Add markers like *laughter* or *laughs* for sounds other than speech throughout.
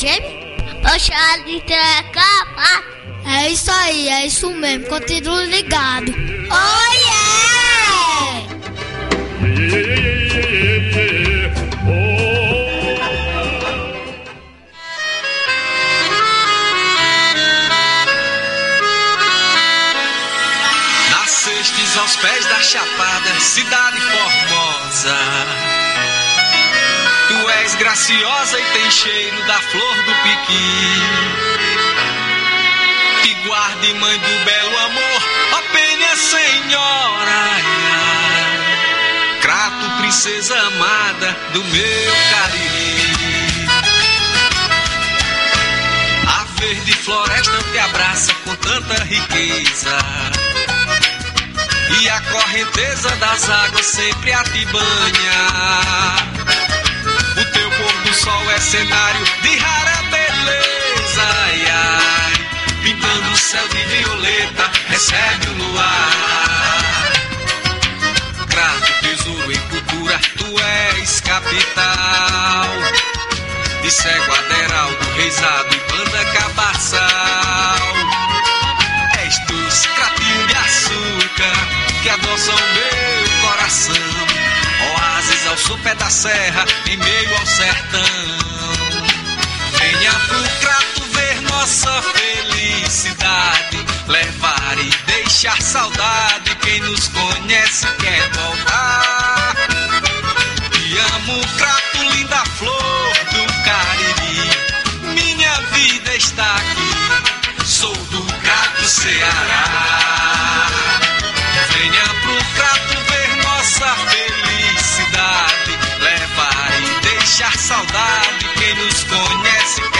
James? Oxalá capaz. É isso aí, é isso mesmo. Continue ligado. Oh, yeah! Nascestes aos pés da Chapada, cidade formosa. Graciosa e tem cheiro da flor do piqui. Te guarde, mãe do belo amor, ó penha senhora. Crato, princesa amada do meu cariri. A verde floresta te abraça com tanta riqueza. E a correnteza das águas sempre a te banha. O teu pôr do sol é cenário de rara beleza. Ai, ai, pintando o céu de violeta, recebe o luar. Crato, tesouro em cultura, tu és capital. De cego Aderaldo, Reisado e Banda Cabaçal. És tu, de açúcar que adoçam meu coração. Oásis ao sopé da serra, em meio ao sertão. Venha pro crato ver nossa felicidade. Levar e deixar saudade. Quem nos conhece quer voltar. Te amo, crato, linda flor do Cariri. Minha vida está aqui. Sou do crato Ceará. Saudade. Quem nos conhece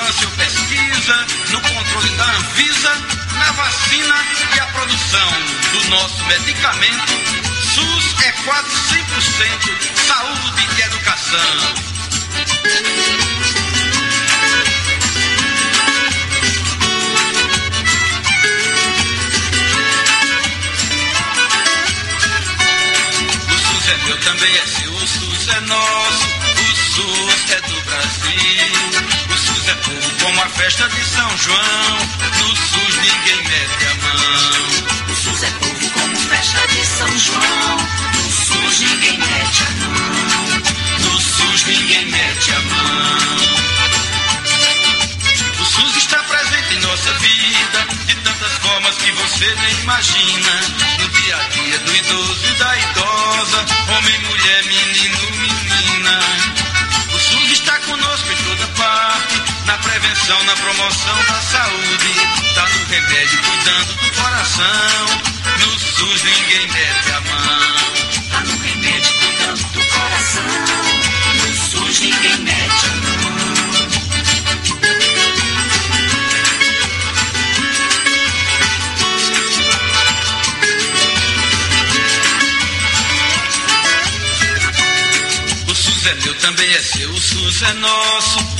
vigilância pesquisa, no controle da Anvisa, na vacina e a produção do nosso medicamento, SUS é quase 100% saúde e educação. O SUS é meu, também é seu, o SUS é nosso, como a festa de São João, no SUS ninguém mete a mão. O SUS é povo como festa de São João. No SUS ninguém mete a mão. No SUS ninguém mete a mão. O SUS está presente em nossa vida de tantas formas que você nem imagina. No dia a dia do idoso e da idosa, homem, mulher, menino, menina. atenção na promoção da saúde. Tá no remédio cuidando do coração. No SUS ninguém mete a mão. Tá no remédio cuidando do coração. No SUS ninguém mete a mão. O SUS é meu, também é seu, o SUS é nosso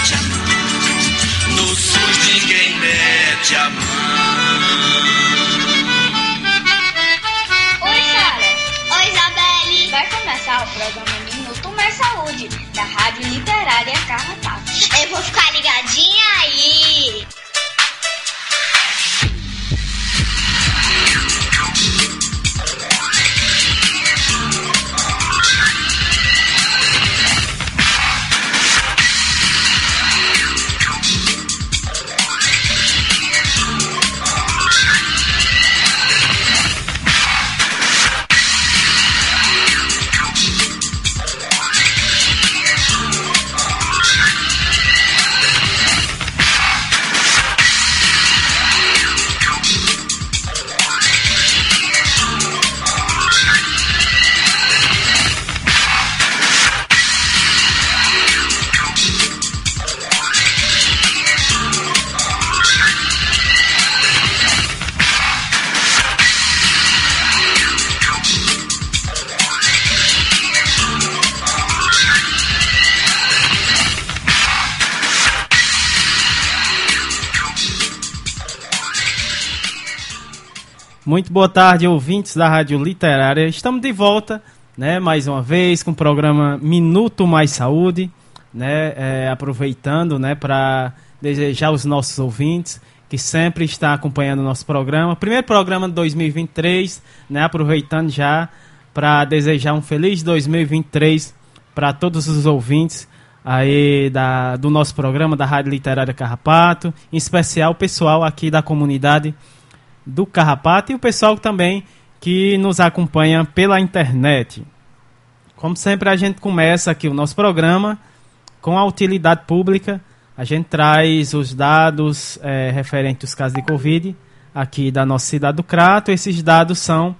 Mete a mão. Oi, Sara. Oi, Isabelle. Vai começar o programa Minuto Mais Saúde, da Rádio Literária Carrapato. Eu vou ficar ligadinha aí. Muito boa tarde, ouvintes da Rádio Literária. Estamos de volta, né, mais uma vez com o programa Minuto Mais Saúde, né, é, aproveitando, né, para desejar aos nossos ouvintes que sempre está acompanhando o nosso programa, primeiro programa de 2023, né, aproveitando já para desejar um feliz 2023 para todos os ouvintes aí da, do nosso programa da Rádio Literária Carrapato, em especial o pessoal aqui da comunidade do Carrapato e o pessoal também que nos acompanha pela internet. Como sempre, a gente começa aqui o nosso programa com a utilidade pública. A gente traz os dados é, referentes aos casos de Covid aqui da nossa cidade do Crato. Esses dados são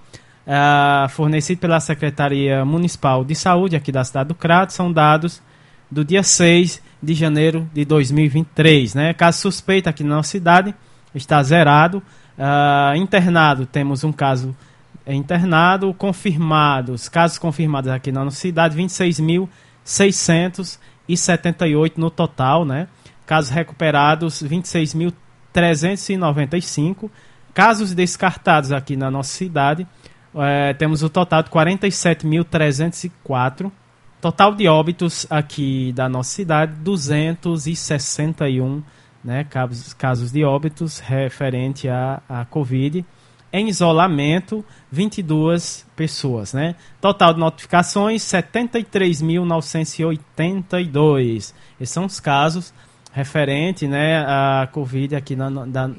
é, fornecidos pela Secretaria Municipal de Saúde aqui da cidade do Crato. São dados do dia 6 de janeiro de 2023. Né? Caso suspeito aqui na nossa cidade, está zerado. Uh, internado, temos um caso internado, confirmados, casos confirmados aqui na nossa cidade, 26.678 no total, né? Casos recuperados, 26.395. Casos descartados aqui na nossa cidade, uh, temos o total de 47.304. Total de óbitos aqui da nossa cidade, 261 né, casos, casos de óbitos referente à, à Covid. Em isolamento, 22 pessoas. Né? Total de notificações, 73.982. Esses são os casos referentes né, à Covid aqui na, da,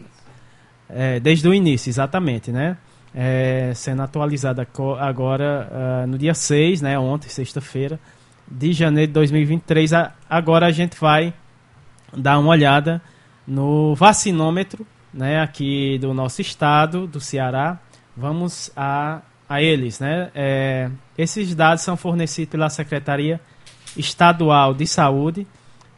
é, desde o início, exatamente. Né? É, sendo atualizada agora uh, no dia 6, né, ontem, sexta-feira, de janeiro de 2023. Agora a gente vai dar uma olhada no vacinômetro, né, aqui do nosso estado, do Ceará. Vamos a, a eles, né? É, esses dados são fornecidos pela Secretaria Estadual de Saúde,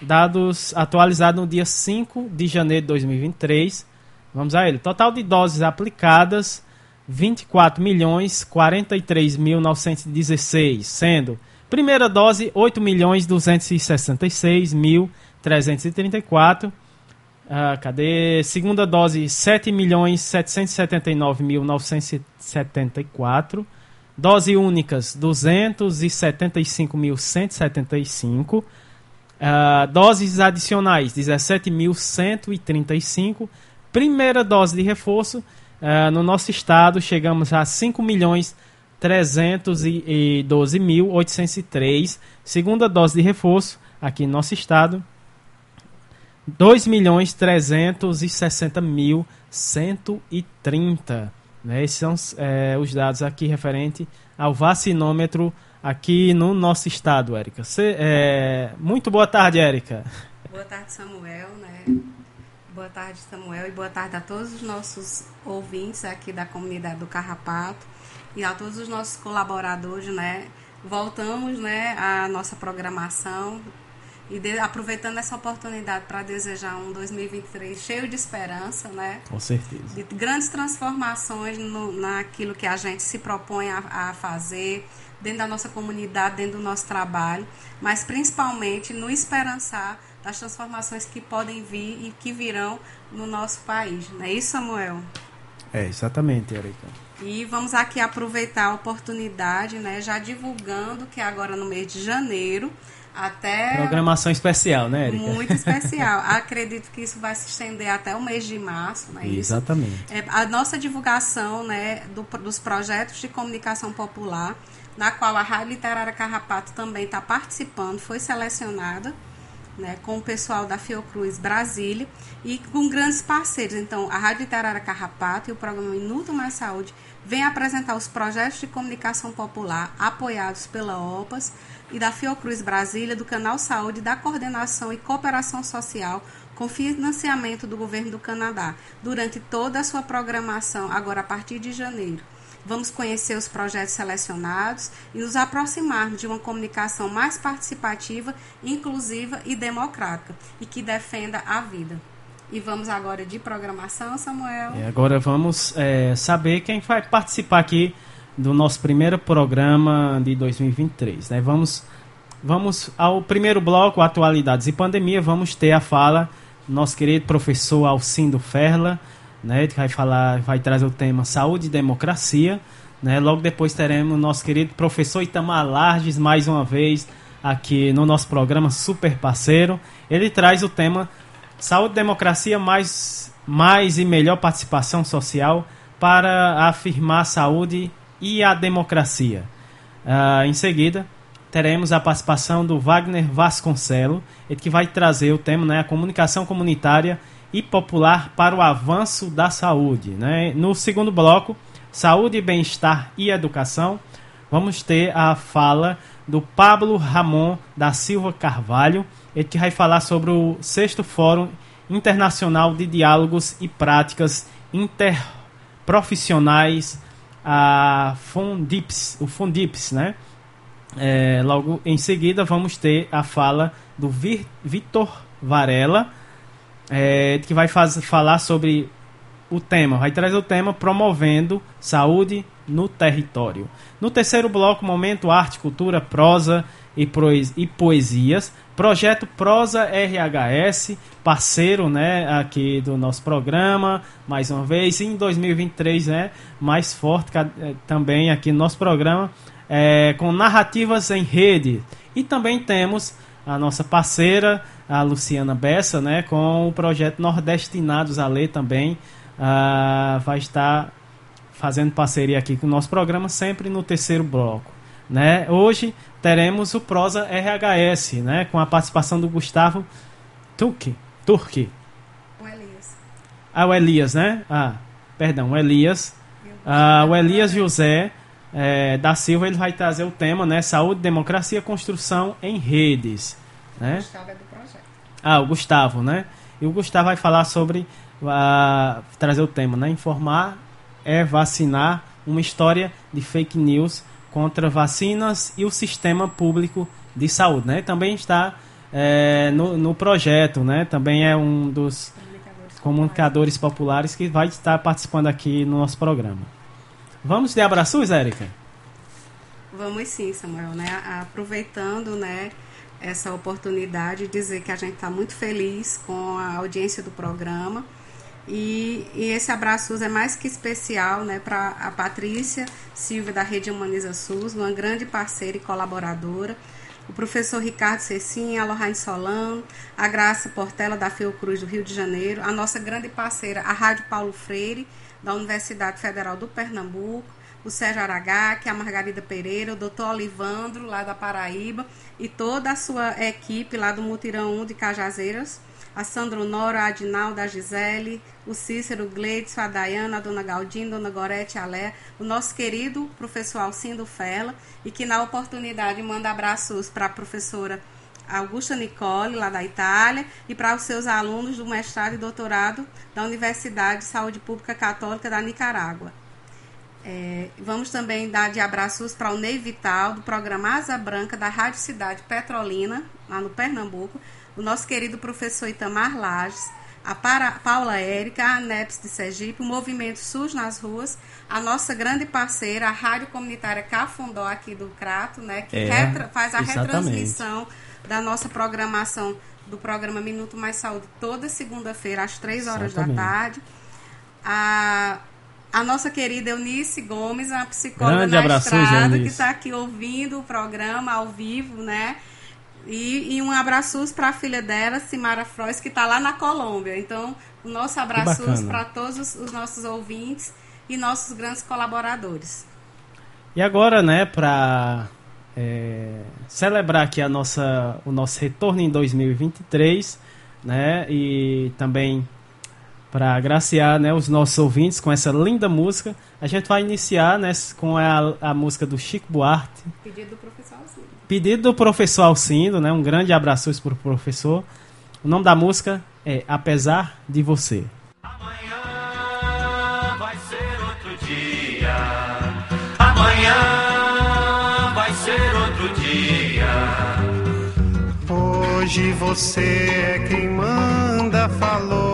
dados atualizados no dia 5 de janeiro de 2023. Vamos a ele. Total de doses aplicadas 24 milhões 43 mil 916, sendo primeira dose 8 milhões 266 mil 334 ah, cadê? Segunda dose, 7.779.974. Dose únicas, 275.175. Ah, doses adicionais, 17.135. Primeira dose de reforço, ah, no nosso estado, chegamos a 5 milhões 312.803. Segunda dose de reforço, aqui no nosso estado, 2 milhões 360 mil 130. Né? Esses são é, os dados aqui referente ao vacinômetro aqui no nosso estado, Érica. Cê, é... Muito boa tarde, Érica. Boa tarde, Samuel, né? Boa tarde, Samuel, e boa tarde a todos os nossos ouvintes aqui da comunidade do Carrapato e a todos os nossos colaboradores, né? Voltamos, né, à nossa programação e de, aproveitando essa oportunidade para desejar um 2023 cheio de esperança, né? Com certeza. De grandes transformações no, naquilo que a gente se propõe a, a fazer dentro da nossa comunidade, dentro do nosso trabalho, mas principalmente no esperançar das transformações que podem vir e que virão no nosso país. Não é isso, Samuel? É, exatamente, Erika. E vamos aqui aproveitar a oportunidade, né, já divulgando que agora no mês de janeiro até programação especial, né, Erika? Muito *laughs* especial. Acredito que isso vai se estender até o mês de março, né? Exatamente. É, a nossa divulgação, né, do, dos projetos de comunicação popular, na qual a Rádio Literária Carrapato também está participando, foi selecionada né, com o pessoal da Fiocruz Brasília e com grandes parceiros. Então, a Rádio Literária Carrapato e o programa Minuto Mais Saúde vêm apresentar os projetos de comunicação popular apoiados pela OPAS e da Fiocruz Brasília, do Canal Saúde, da Coordenação e Cooperação Social, com financiamento do governo do Canadá, durante toda a sua programação, agora a partir de janeiro. Vamos conhecer os projetos selecionados e nos aproximarmos de uma comunicação mais participativa, inclusiva e democrática e que defenda a vida. E vamos agora de programação, Samuel. E agora vamos é, saber quem vai participar aqui do nosso primeiro programa de 2023. Né? Vamos, vamos ao primeiro bloco, Atualidades e Pandemia. Vamos ter a fala do nosso querido professor Alcindo Ferla né, que vai falar, vai trazer o tema Saúde e Democracia. Né? Logo depois teremos o nosso querido professor Itamar Larges, mais uma vez, aqui no nosso programa Super Parceiro. Ele traz o tema Saúde Democracia, mais, mais e melhor participação social para afirmar saúde e a democracia. Uh, em seguida, teremos a participação do Wagner Vasconcelo, ele que vai trazer o tema, né, a comunicação comunitária e popular para o avanço da saúde. Né? No segundo bloco, saúde, bem-estar e educação, vamos ter a fala do Pablo Ramon da Silva Carvalho, ele que vai falar sobre o sexto Fórum Internacional de Diálogos e Práticas Interprofissionais, a Fundips, o Fundips, né? É, logo em seguida vamos ter a fala do Vitor Varela, é, que vai faz, falar sobre o tema, vai trazer o tema promovendo saúde no território. No terceiro bloco, momento arte, cultura, prosa e, e poesias. Projeto Prosa RHS, parceiro, né, aqui do nosso programa, mais uma vez, em 2023, né, mais forte é, também aqui no nosso programa, é, com narrativas em rede. E também temos a nossa parceira, a Luciana Bessa, né, com o projeto Nordestinados a Ler também, uh, vai estar fazendo parceria aqui com o nosso programa, sempre no terceiro bloco. Né? Hoje teremos o Prosa RHS, né, com a participação do Gustavo Turque. Turque. O Elias. Ah, o Elias, né? Ah, perdão, o Elias. Ah, o Elias José é, da Silva ele vai trazer o tema, né? Saúde, democracia, construção em redes. Né? Gustavo é do projeto. Ah, o Gustavo, né? E o Gustavo vai falar sobre uh, trazer o tema, né? Informar é vacinar uma história de fake news contra vacinas e o sistema público de saúde, né? Também está é, no, no projeto, né? Também é um dos comunicadores, comunicadores populares que vai estar participando aqui no nosso programa. Vamos de abraços, Érica? Vamos sim, Samuel, né? Aproveitando, né, essa oportunidade, dizer que a gente está muito feliz com a audiência do programa. E, e esse abraço é mais que especial né, para a Patrícia Silva da Rede Humaniza SUS, uma grande parceira e colaboradora, o professor Ricardo Cecinha, a Lohane Solano, a Graça Portela da Fiocruz do Rio de Janeiro, a nossa grande parceira, a Rádio Paulo Freire, da Universidade Federal do Pernambuco, o Sérgio Aragac, a Margarida Pereira, o doutor Olivandro, lá da Paraíba, e toda a sua equipe lá do Mutirão 1 de Cajazeiras, a Sandro Nora, a Adinalda, a Gisele, o Cícero, o a Dayana, a Dona Galdinho, Dona Gorete, a Lé, o nosso querido professor Alcindo Fela, e que na oportunidade manda abraços para a professora Augusta Nicole, lá da Itália, e para os seus alunos do mestrado e doutorado da Universidade de Saúde Pública Católica da Nicarágua. É, vamos também dar de abraços para o Ney Vital, do programa Asa Branca da Rádio Cidade Petrolina, lá no Pernambuco, o nosso querido professor Itamar Lages, a Para, Paula Érica, a ANEPS de Sergipe, o Movimento SUS nas ruas, a nossa grande parceira, a Rádio Comunitária Cafundó aqui do Crato, né, que É, retra- faz a exatamente. retransmissão da nossa programação do programa Minuto Mais Saúde toda segunda-feira às três horas Exatamente. da tarde. A, a nossa querida Eunice Gomes, a psicóloga Grande na abração, estrada, que está aqui ouvindo o programa ao vivo, né? E, e um abraço para a filha dela, Simara Frois, que está lá na Colômbia. Então, o nosso abraço para todos os, os nossos ouvintes e nossos grandes colaboradores. E agora, né, para celebrar aqui a nossa, o nosso retorno em 2023, né, e também para agraciar, né, os nossos ouvintes com essa linda música, a gente vai iniciar, né, com a, a música do Chico Buarque, Pedido do professor Alcino. pedido do professor Alcindo, né, um grande abraço para o professor. O nome da música é Apesar de Você. Amanhã vai ser outro dia. Amanhã vai ser outro dia. Hoje você é quem manda, falou,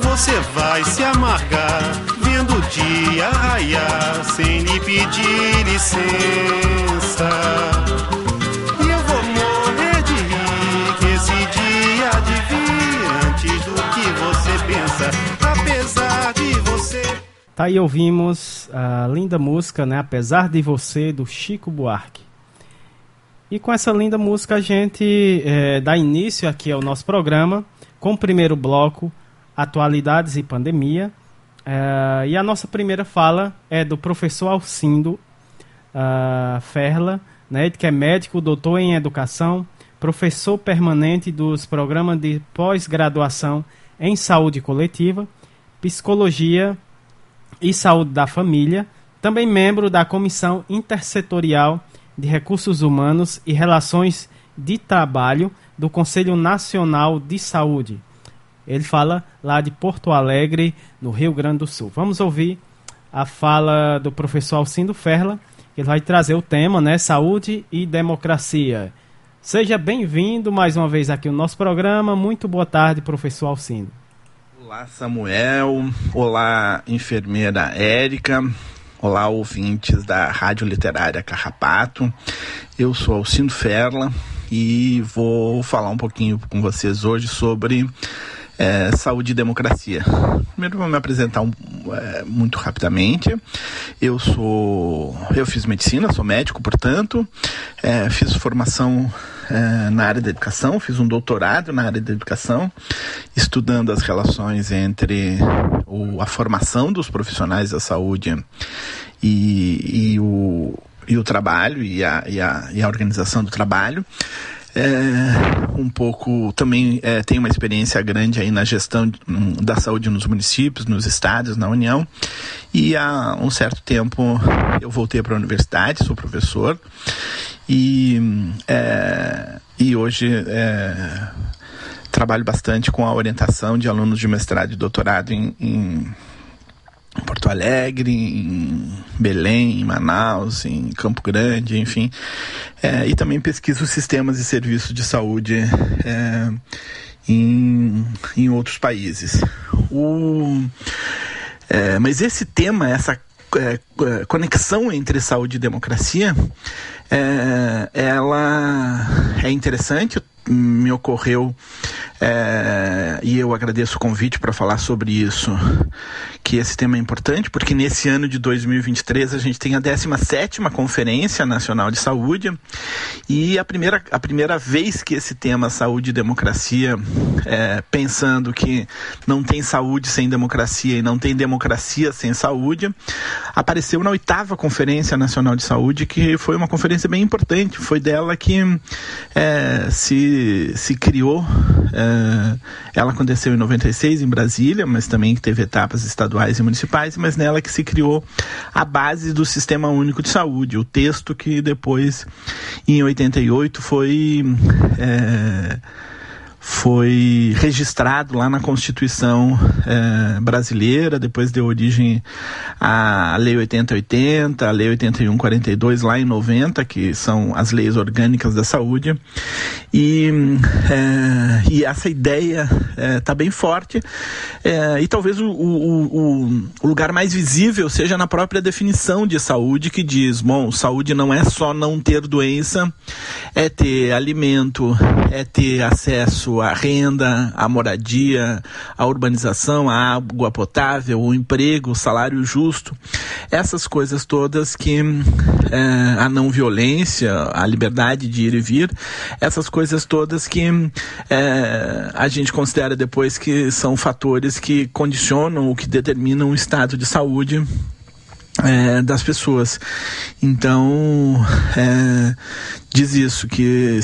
Você vai se amargar vendo o dia raiar sem lhe pedir licença. E eu vou morrer de rir que esse dia de vir antes do que você pensa. Apesar de você. Tá aí ouvimos a linda música, né? Apesar de você, do Chico Buarque. E com essa linda música a gente eh, dá início aqui ao nosso programa com o primeiro bloco, Atualidades e Pandemia. Eh, e a nossa primeira fala é do professor Alcindo ah, Ferla, né, que é médico, doutor em educação, professor permanente dos programas de pós-graduação em saúde coletiva, psicologia e Saúde da Família, também membro da Comissão Intersetorial de Recursos Humanos e Relações de Trabalho do Conselho Nacional de Saúde. Ele fala lá de Porto Alegre, no Rio Grande do Sul. Vamos ouvir a fala do professor Alcindo Ferla, que ele vai trazer o tema, né, Saúde e Democracia. Seja bem-vindo mais uma vez aqui no nosso programa. Muito boa tarde, professor Alcindo. Olá, Samuel. Olá, enfermeira Érica. Olá, ouvintes da Rádio Literária Carrapato. Eu sou Alcindo Ferla e vou falar um pouquinho com vocês hoje sobre é, saúde e democracia. Primeiro vou me apresentar um, é, muito rapidamente. Eu sou, eu fiz medicina, sou médico, portanto, é, fiz formação é, na área da educação, fiz um doutorado na área da educação, estudando as relações entre o, a formação dos profissionais da saúde e, e o e o trabalho e a, e a, e a organização do trabalho é, um pouco também é, tem uma experiência grande aí na gestão hum, da saúde nos municípios, nos estados, na União. E há um certo tempo eu voltei para a universidade, sou professor e, é, e hoje é, trabalho bastante com a orientação de alunos de mestrado e doutorado em, em em Porto Alegre, em Belém, em Manaus, em Campo Grande, enfim. É, e também pesquiso sistemas e serviços de saúde é, em, em outros países. O, é, mas esse tema, essa é, é, conexão entre saúde e democracia, é, ela é interessante. Me ocorreu é, e eu agradeço o convite para falar sobre isso, que esse tema é importante, porque nesse ano de 2023 a gente tem a 17ª Conferência Nacional de Saúde e a primeira, a primeira vez que esse tema saúde e democracia, é, pensando que não tem saúde sem democracia e não tem democracia sem saúde, apareceu na oitava Conferência Nacional de Saúde, que foi uma conferência bem importante, foi dela que é, se, se criou é, Uh, ela aconteceu em 96 em Brasília, mas também teve etapas estaduais e municipais, mas nela que se criou a base do Sistema Único de Saúde, o texto que depois, em 88, foi. É, foi registrado lá na Constituição eh, brasileira, depois deu origem à Lei 8080, a Lei 8142 lá em 90, que são as leis orgânicas da saúde. E, eh, e essa ideia está eh, bem forte e talvez o, o, o, lugar mais visível seja na própria definição de saúde, que diz, bom, saúde não é só não ter doença, é ter alimento, é ter acesso acesso à renda, à moradia, à urbanização, à água potável, o emprego, o salário justo. Essas coisas todas que é, a não violência, a liberdade de ir e vir, essas coisas todas que é, a gente considera depois que são fatores que condicionam ou que determinam o estado de saúde é, das pessoas. Então, é, diz isso, que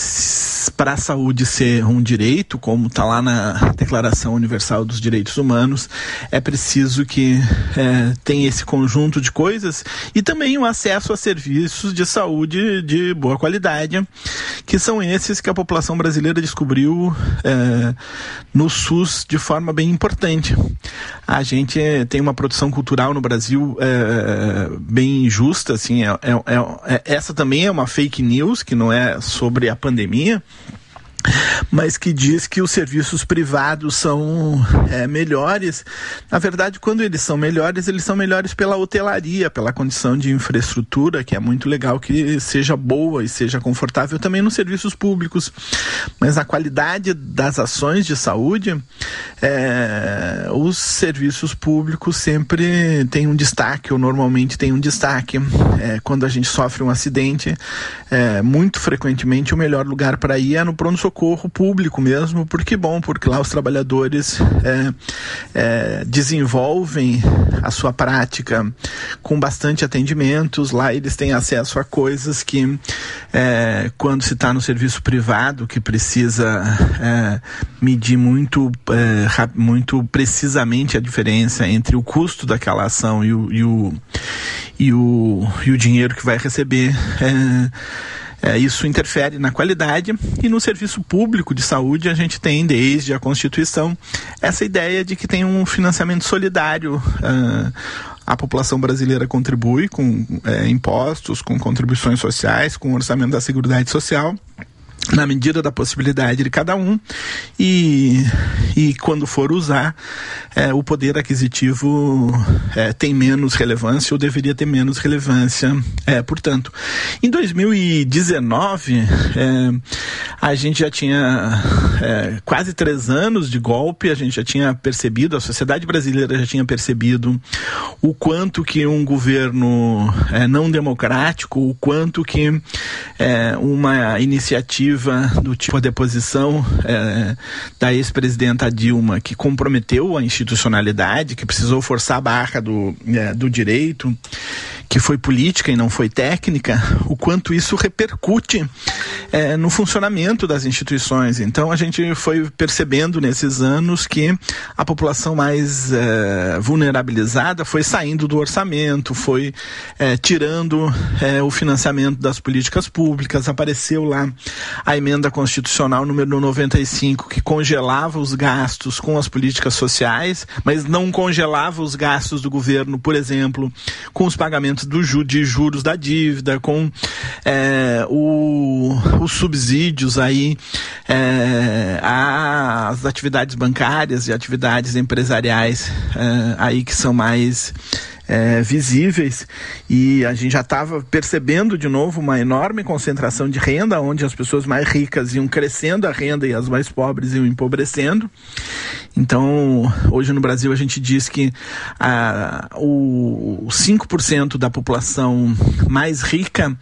para a saúde ser um direito, como está lá na Declaração Universal dos Direitos Humanos, é preciso que é, tenha esse conjunto de coisas e também o acesso a serviços de saúde de boa qualidade, que são esses que a população brasileira descobriu é, no SUS de forma bem importante. A gente tem uma produção cultural no Brasil é, bem justa, assim, é, é, é, essa também é uma fake news que não é sobre a pandemia, mas que diz que os serviços privados são é, melhores. Na verdade, quando eles são melhores, eles são melhores pela hotelaria, pela condição de infraestrutura, que é muito legal que seja boa e seja confortável também nos serviços públicos. Mas a qualidade das ações de saúde, é, os serviços públicos sempre têm um destaque, ou normalmente têm um destaque. É, quando a gente sofre um acidente, é, muito frequentemente o melhor lugar para ir é no pronto-socorro socorro público mesmo, porque bom, porque lá os trabalhadores é, é, desenvolvem a sua prática com bastante atendimentos, lá eles têm acesso a coisas que é, quando se está no serviço privado, que precisa é, medir muito, é, muito precisamente a diferença entre o custo daquela ação e o, e o, e o, e o dinheiro que vai receber. É, é, isso interfere na qualidade e no serviço público de saúde a gente tem desde a Constituição essa ideia de que tem um financiamento solidário. Uh, a população brasileira contribui com é, impostos, com contribuições sociais, com o orçamento da Seguridade Social na medida da possibilidade de cada um e, e quando for usar é, o poder aquisitivo é, tem menos relevância ou deveria ter menos relevância. É, portanto em 2019 é, a gente já tinha é, quase três anos de golpe a gente já tinha percebido a sociedade brasileira já tinha percebido o quanto que um governo é, não democrático o quanto que uma iniciativa do tipo a deposição é, da ex-presidenta Dilma, que comprometeu a institucionalidade, que precisou forçar a barra do, é, do direito, que foi política e não foi técnica, o quanto isso repercute é, no funcionamento das instituições. Então a gente foi percebendo nesses anos que a população mais é, vulnerabilizada foi saindo do orçamento, foi é, tirando é, o financiamento das políticas públicas, apareceu lá a emenda constitucional número 95 que congelava os gastos com as políticas sociais, mas não congelava os gastos do governo, por exemplo, com os pagamentos do, de juros da dívida, com é, o, os subsídios aí é, às atividades bancárias e atividades empresariais é, aí que são mais é, visíveis e a gente já estava percebendo de novo uma enorme concentração de renda, onde as pessoas mais ricas iam crescendo a renda e as mais pobres iam empobrecendo. Então, hoje no Brasil a gente diz que a, o 5% da população mais rica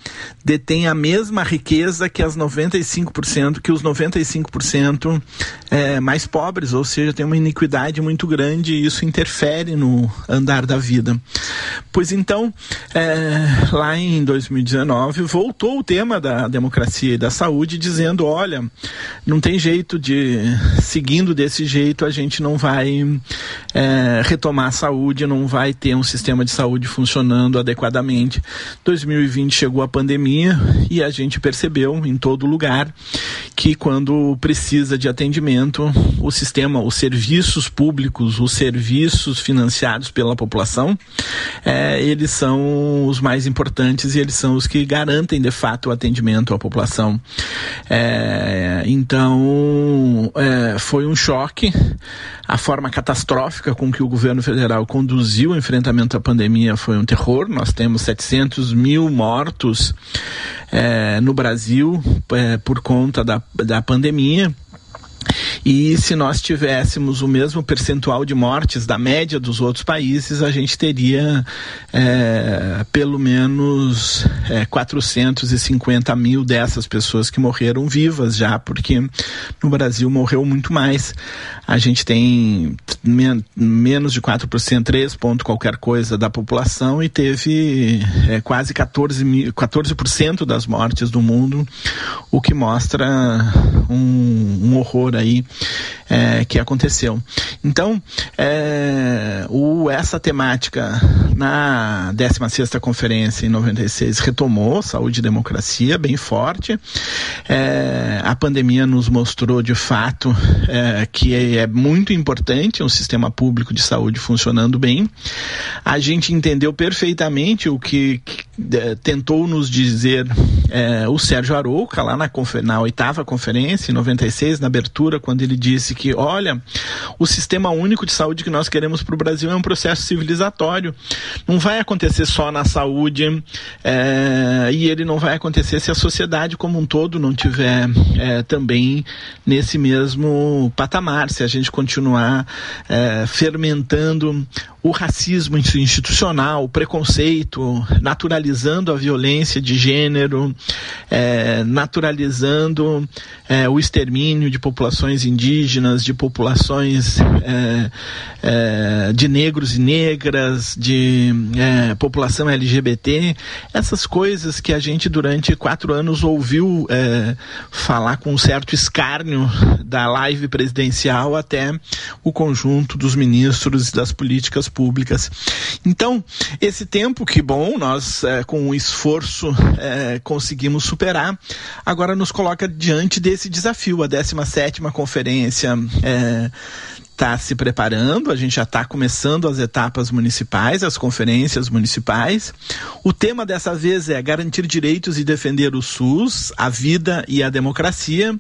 detém a mesma riqueza que as 95%, que os 95% é, mais pobres, ou seja, tem uma iniquidade muito grande e isso interfere no andar da vida. Pois então, é, lá em 2019, voltou o tema da democracia e da saúde, dizendo: olha, não tem jeito de, seguindo desse jeito, a gente não vai é, retomar a saúde, não vai ter um sistema de saúde funcionando adequadamente. 2020 chegou a pandemia e a gente percebeu em todo lugar que quando precisa de atendimento, o sistema, os serviços públicos, os serviços financiados pela população, é, eles são os mais importantes e eles são os que garantem de fato o atendimento à população. É, então, é, foi um choque a forma catastrófica com que o governo federal conduziu o enfrentamento à pandemia foi um terror. Nós temos 700 mil mortos é, no Brasil é, por conta da, da pandemia. E se nós tivéssemos o mesmo percentual de mortes da média dos outros países, a gente teria é, pelo menos é, 450 mil dessas pessoas que morreram vivas já, porque no Brasil morreu muito mais. A gente tem men menos de 4%, 3 ponto qualquer coisa da população e teve é, quase 14%, mil, 14 das mortes do mundo, o que mostra um, um horror aí é, que aconteceu. Então, é, o, essa temática na 16ª Conferência em 96 retomou saúde e democracia bem forte. É, a pandemia nos mostrou de fato é, que é muito importante um sistema público de saúde funcionando bem. A gente entendeu perfeitamente o que, que é, tentou nos dizer é, o Sérgio Arouca lá na, na oitava conferência, em 96, na abertura, quando ele disse que, olha, o sistema único de saúde que nós queremos para o Brasil é um processo civilizatório. Não vai acontecer só na saúde é, e ele não vai acontecer se a sociedade como um todo não tiver é, também nesse mesmo patamar, se a gente continuar é, fermentando o racismo institucional, o preconceito, naturalizando a violência de gênero, é, naturalizando é, o extermínio de populações indígenas, de populações é, é de negros e negras, de é, população LGBT, essas coisas que a gente durante quatro anos ouviu é, falar com um certo escárnio da live presidencial até o conjunto dos ministros das políticas públicas. Então, esse tempo, que bom, nós é, com um esforço é, conseguimos superar, agora nos coloca diante desse desafio, a 17ª conferência é, está se preparando, a gente já está começando as etapas municipais, as conferências municipais. O tema dessa vez é garantir direitos e defender o SUS, a vida e a democracia.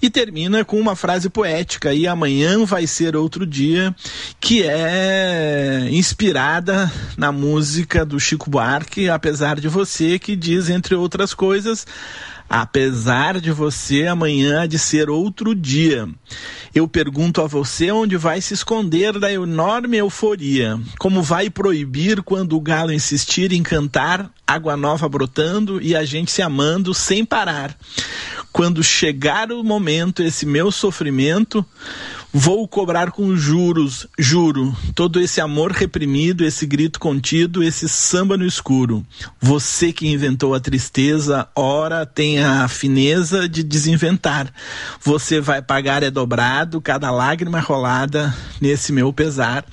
E termina com uma frase poética: e amanhã vai ser outro dia, que é inspirada na música do Chico Buarque, apesar de você, que diz, entre outras coisas, Apesar de você, amanhã há de ser outro dia. Eu pergunto a você onde vai se esconder da enorme euforia. Como vai proibir quando o galo insistir em cantar, água nova brotando e a gente se amando sem parar. Quando chegar o momento, esse meu sofrimento, Vou cobrar com juros, juro, todo esse amor reprimido, esse grito contido, esse samba no escuro. Você que inventou a tristeza, ora tem a fineza de desinventar. Você vai pagar é dobrado, cada lágrima rolada nesse meu pesar.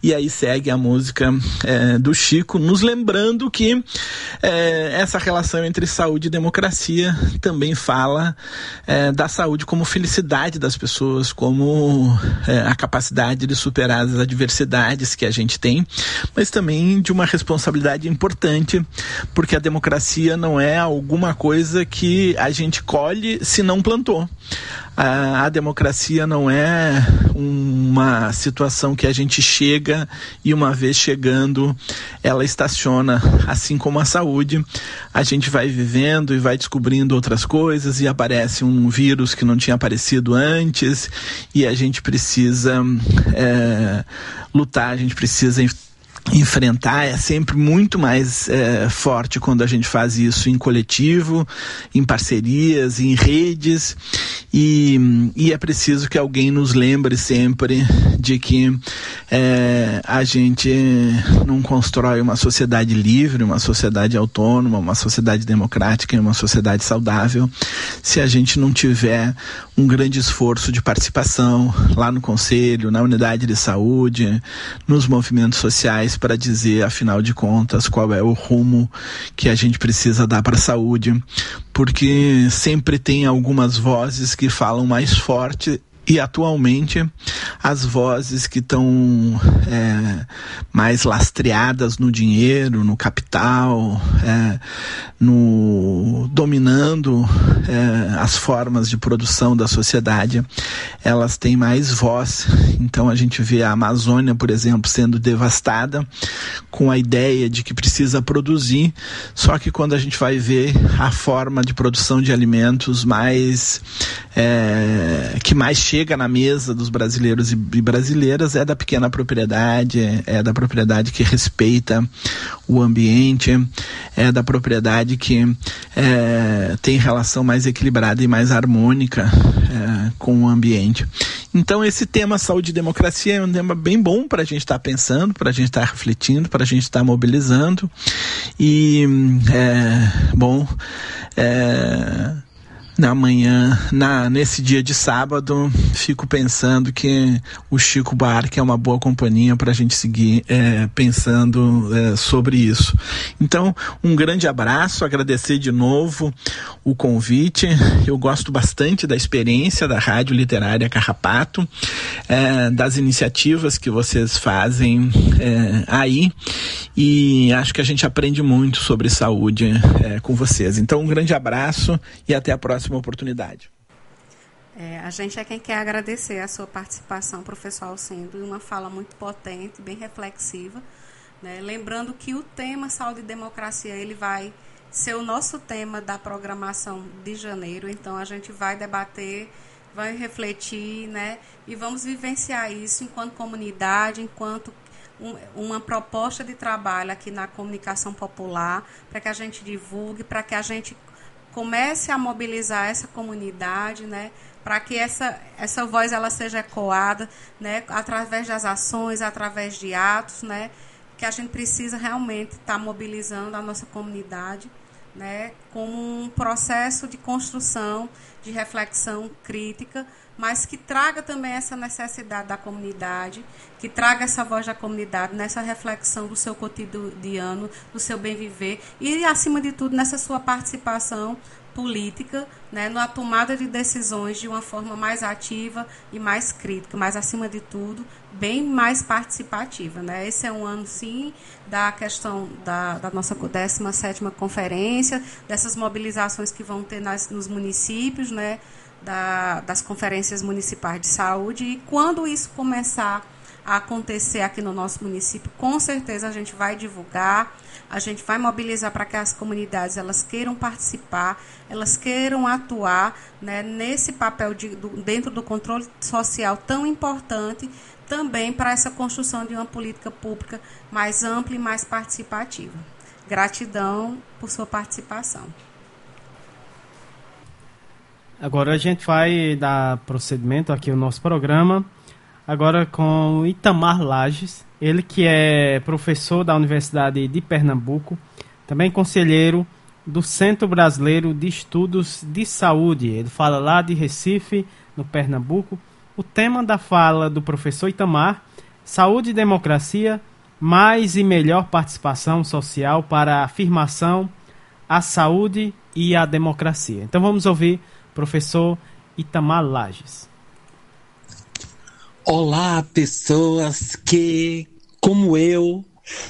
E aí segue a música é, do Chico, nos lembrando que é, essa relação entre saúde e democracia também fala é, da saúde como felicidade das pessoas, como é, a capacidade de superar as adversidades que a gente tem, mas também de uma responsabilidade importante, porque a democracia não é alguma coisa que a gente colhe se não plantou a, a democracia não é uma situação que a gente chega e uma vez chegando ela estaciona, assim como a saúde. A gente vai vivendo e vai descobrindo outras coisas e aparece um vírus que não tinha aparecido antes e a gente precisa é, lutar, a gente precisa enfrentar é sempre muito mais é, forte quando a gente faz isso em coletivo, em parcerias, em redes. E, e é preciso que alguém nos lembre sempre de que é, a gente não constrói uma sociedade livre, uma sociedade autônoma, uma sociedade democrática e uma sociedade saudável se a gente não tiver um grande esforço de participação lá no conselho, na unidade de saúde, nos movimentos sociais para dizer, afinal de contas, qual é o rumo que a gente precisa dar para a saúde, porque sempre tem algumas vozes que falam mais forte e atualmente as vozes que estão é, mais lastreadas no dinheiro, no capital, é, no dominando é, as formas de produção da sociedade, elas têm mais voz. Então a gente vê a Amazônia, por exemplo, sendo devastada com a ideia de que precisa produzir, só que quando a gente vai ver a forma de produção de alimentos mais é, que mais chega na mesa dos brasileiros e brasileiras é da pequena propriedade, é da propriedade que respeita o ambiente, é da propriedade que é, tem relação mais equilibrada e mais harmônica é, com o ambiente. Então esse tema saúde e democracia é um tema bem bom para a gente estar tá pensando, para a gente estar tá refletindo, para a gente estar tá mobilizando e é, bom é, na manhã, na, nesse dia de sábado, fico pensando que o Chico Buarque é uma boa companhia para a gente seguir é, pensando é, sobre isso. Então, um grande abraço, agradecer de novo o convite. Eu gosto bastante da experiência da Rádio Literária Carrapato, é, das iniciativas que vocês fazem é, aí e acho que a gente aprende muito sobre saúde é, com vocês. Então, um grande abraço e até a próxima próxima oportunidade. É, a gente é quem quer agradecer a sua participação, professor Alcendo, uma fala muito potente, bem reflexiva. Né? Lembrando que o tema Saúde e Democracia ele vai ser o nosso tema da programação de janeiro, então a gente vai debater, vai refletir né? e vamos vivenciar isso enquanto comunidade, enquanto um, uma proposta de trabalho aqui na comunicação popular, para que a gente divulgue, para que a gente comece a mobilizar essa comunidade, né, para que essa, essa voz ela seja ecoada, né, através das ações, através de atos, né, que a gente precisa realmente estar tá mobilizando a nossa comunidade, né, como um processo de construção, de reflexão crítica, mas que traga também essa necessidade da comunidade, que traga essa voz da comunidade nessa reflexão do seu cotidiano, do seu bem viver e, acima de tudo, nessa sua participação política, né, na tomada de decisões de uma forma mais ativa e mais crítica, mas acima de tudo, bem mais participativa. Né? Esse é um ano, sim, da questão da, da nossa 17ª conferência, dessas mobilizações que vão ter nas, nos municípios, né, da, das conferências municipais de saúde, e quando isso começar a acontecer aqui no nosso município, com certeza a gente vai divulgar, a gente vai mobilizar para que as comunidades elas queiram participar, elas queiram atuar né, nesse papel de, do, dentro do controle social tão importante também para essa construção de uma política pública mais ampla e mais participativa. Gratidão por sua participação. Agora a gente vai dar procedimento aqui ao nosso programa agora com Itamar Lages, ele que é professor da Universidade de Pernambuco, também conselheiro do Centro Brasileiro de Estudos de Saúde. Ele fala lá de Recife, no Pernambuco. O tema da fala do professor Itamar: Saúde e democracia, mais e melhor participação social para a afirmação, a saúde e a democracia. Então vamos ouvir professor Itamar Lages. Olá, pessoas que, como eu,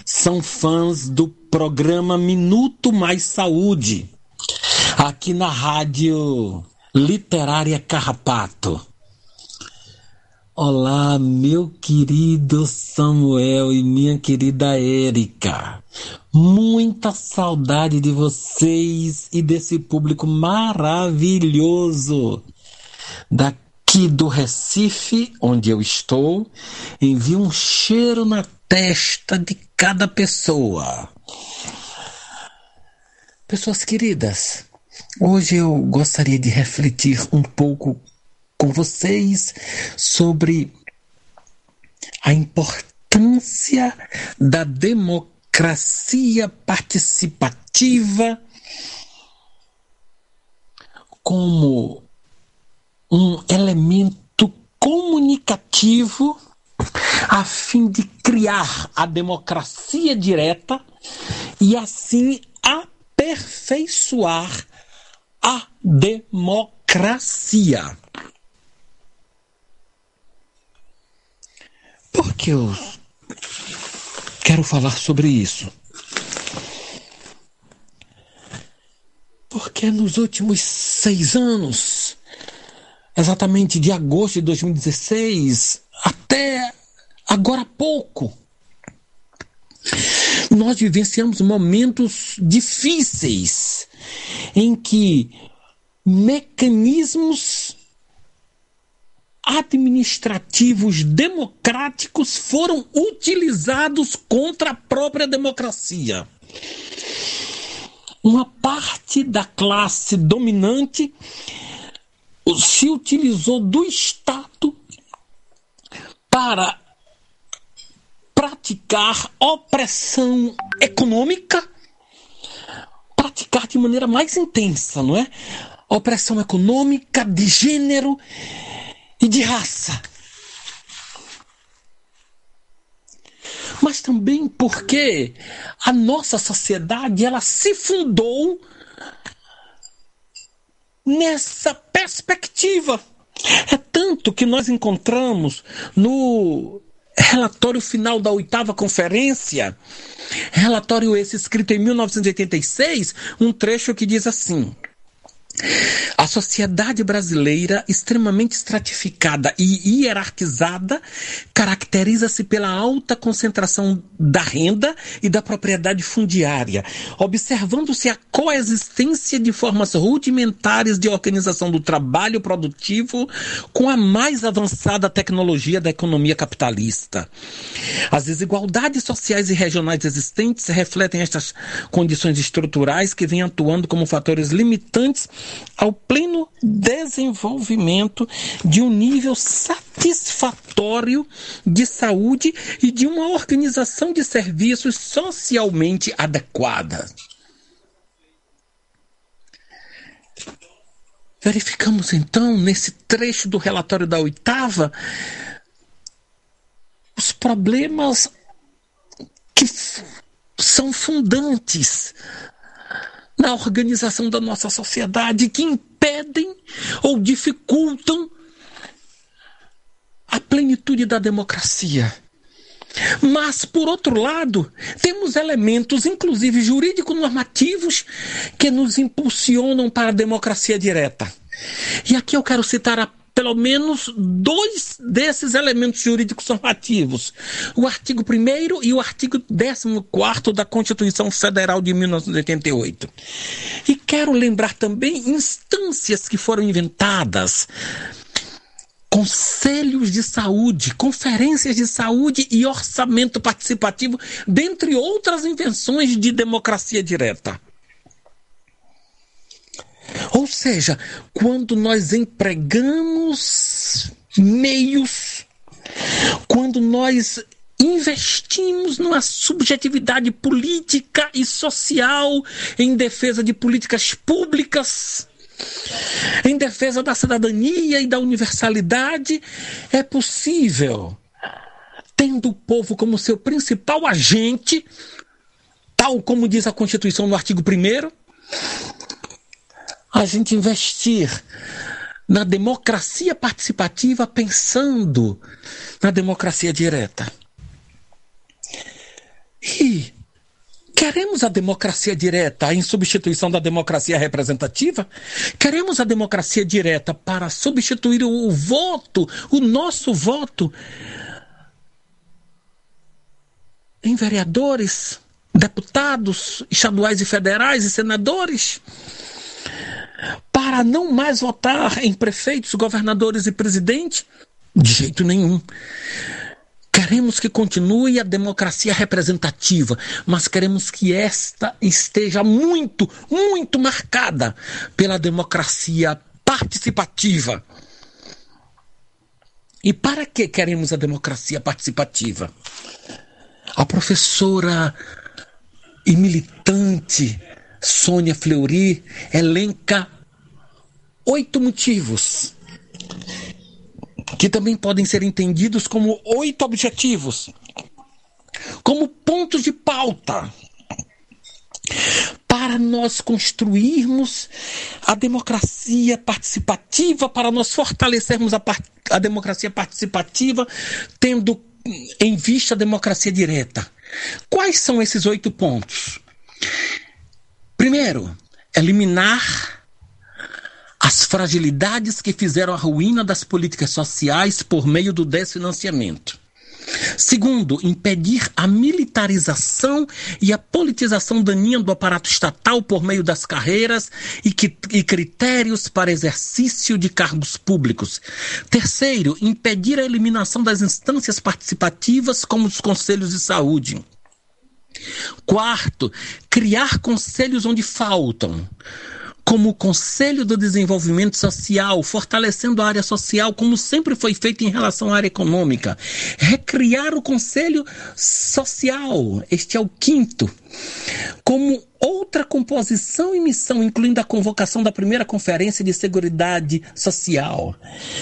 são fãs do programa Minuto Mais Saúde, aqui na Rádio Literária Carrapato. Olá, meu querido Samuel e minha querida Érica. Muita saudade de vocês e desse público maravilhoso da aqui do Recife, onde eu estou, envia um cheiro na testa de cada pessoa. Pessoas queridas, hoje eu gostaria de refletir um pouco com vocês sobre a importância da democracia participativa como um elemento comunicativo a fim de criar a democracia direta e assim aperfeiçoar a democracia. Por que eu quero falar sobre isso? Porque nos últimos seis anos exatamente de agosto de 2016 até agora há pouco. Nós vivenciamos momentos difíceis em que mecanismos administrativos democráticos foram utilizados contra a própria democracia. Uma parte da classe dominante se utilizou do Estado para praticar opressão econômica, praticar de maneira mais intensa, não é? Opressão econômica, de gênero e de raça. Mas também porque a nossa sociedade ela se fundou nessa perspectiva. É tanto que nós encontramos no relatório final da oitava conferência, relatório esse escrito em 1986, um trecho que diz assim: a sociedade brasileira, extremamente estratificada e hierarquizada, caracteriza-se pela alta concentração da renda e da propriedade fundiária, observando-se a coexistência de formas rudimentares de organização do trabalho produtivo com a mais avançada tecnologia da economia capitalista. As desigualdades sociais e regionais existentes refletem estas condições estruturais que vêm atuando como fatores limitantes ao pleno desenvolvimento de um nível satisfatório de saúde e de uma organização de serviços socialmente adequada. verificamos então, nesse trecho do relatório da oitava, os problemas que são fundantes na organização da nossa sociedade, que impedem ou dificultam a plenitude da democracia. Mas, por outro lado, temos elementos, inclusive jurídico-normativos, que nos impulsionam para a democracia direta. E aqui eu quero citar a pelo menos dois desses elementos jurídicos normativos: o artigo 1 e o artigo 14 da Constituição Federal de 1988. E quero lembrar também instâncias que foram inventadas conselhos de saúde, conferências de saúde e orçamento participativo, dentre outras invenções de democracia direta. Ou seja, quando nós empregamos meios, quando nós investimos numa subjetividade política e social em defesa de políticas públicas, em defesa da cidadania e da universalidade, é possível, tendo o povo como seu principal agente, tal como diz a Constituição no artigo 1, a gente investir na democracia participativa pensando na democracia direta. E Queremos a democracia direta em substituição da democracia representativa? Queremos a democracia direta para substituir o voto, o nosso voto, em vereadores, deputados estaduais e federais e senadores? Para não mais votar em prefeitos, governadores e presidente? De jeito nenhum. Queremos que continue a democracia representativa, mas queremos que esta esteja muito, muito marcada pela democracia participativa. E para que queremos a democracia participativa? A professora e militante Sônia Fleury elenca oito motivos que também podem ser entendidos como oito objetivos, como pontos de pauta para nós construirmos a democracia participativa, para nós fortalecermos a, a democracia participativa, tendo em vista a democracia direta. Quais são esses oito pontos? Primeiro, eliminar as fragilidades que fizeram a ruína das políticas sociais por meio do desfinanciamento. Segundo, impedir a militarização e a politização daninha do aparato estatal por meio das carreiras e, que, e, critérios para exercício de cargos públicos. Terceiro, impedir a eliminação das instâncias participativas, como os conselhos de saúde. Quarto, criar conselhos onde faltam como o Conselho do Desenvolvimento Social, fortalecendo a área social, como sempre foi feito em relação à área econômica. Recriar o Conselho Social, este é o quinto, como outra composição e missão, incluindo a convocação da primeira Conferência de Seguridade Social.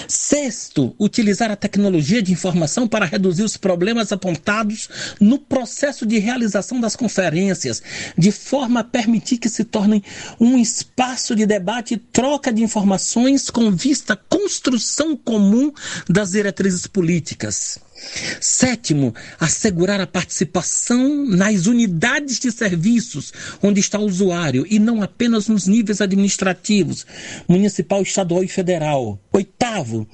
Sexto, utilizar a tecnologia de informação para reduzir os problemas apontados no processo de realização das conferências, de forma a permitir que se tornem um espaço de debate e troca de informações com vista à construção comum das diretrizes políticas. Sétimo, assegurar a participação nas unidades de serviços onde está o usuário e não apenas nos níveis administrativos, municipal, estadual e federal. Oitavo,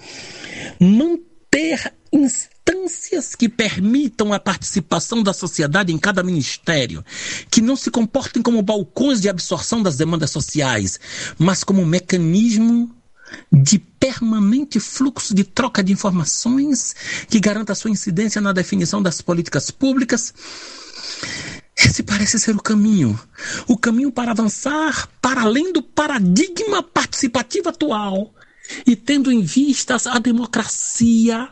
manter instâncias que permitam a participação da sociedade em cada ministério, que não se comportem como balcões de absorção das demandas sociais, mas como mecanismo de permanente fluxo de troca de informações que garanta sua incidência na definição das políticas públicas. Esse parece ser o caminho. O caminho para avançar para além do paradigma participativo atual e tendo em vistas a democracia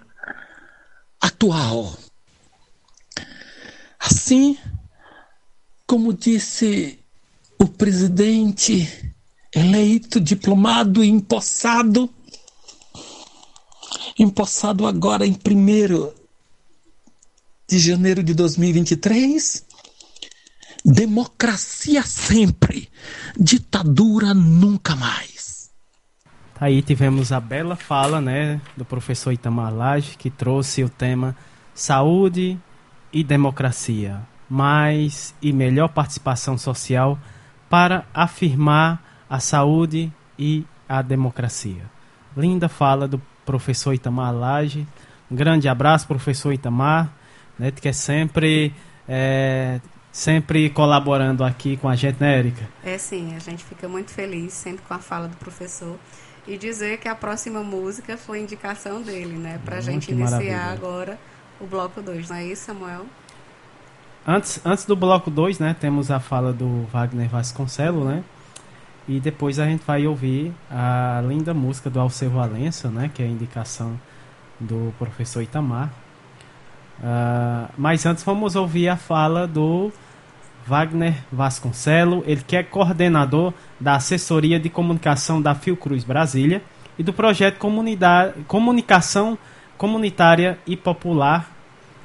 atual. Assim, como disse o presidente eleito, diplomado e empossado. Empossado agora em 1 de janeiro de 2023. Democracia sempre, ditadura nunca mais. Aí tivemos a bela fala, né, do professor Itamar Lage, que trouxe o tema saúde e democracia, mais e melhor participação social para afirmar a saúde e a democracia. Linda fala do professor Itamar Lage. Um grande abraço, professor Itamar, né, que é sempre, é, sempre colaborando aqui com a gente, né, Érica? É sim, a gente fica muito feliz sempre com a fala do professor. E dizer que a próxima música foi indicação dele, né? Pra hum, gente iniciar maravilha. agora o bloco 2, não é isso, Samuel? Antes, antes do bloco 2, né, temos a fala do Wagner Vasconcelos, né? E depois a gente vai ouvir a linda música do Alceu Valença, né? Que é a indicação do professor Itamar. Uh, mas antes vamos ouvir a fala do Wagner Vasconcelo, ele que é coordenador da assessoria de comunicação da Fiocruz Brasília e do projeto Comunicação Comunitária e Popular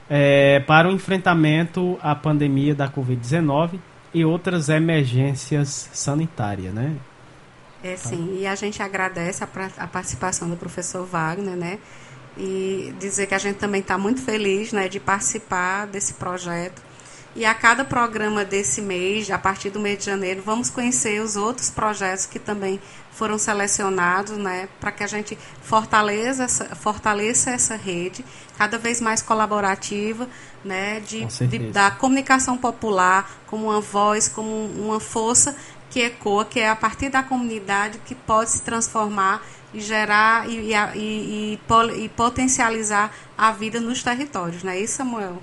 é, para o enfrentamento à pandemia da Covid-19 e outras emergências sanitárias, né? É sim, e a gente agradece a, a participação do professor Wagner, né? E dizer que a gente também está muito feliz né, de participar desse projeto. E a cada programa desse mês, a partir do mês de janeiro, vamos conhecer os outros projetos que também foram selecionados, né, para que a gente fortaleça essa, fortaleça essa rede cada vez mais colaborativa, né, de, de, da comunicação popular como uma voz, como uma força que ecoa, que é a partir da comunidade que pode se transformar e gerar e, e, e, e potencializar a vida nos territórios, não é isso, Samuel?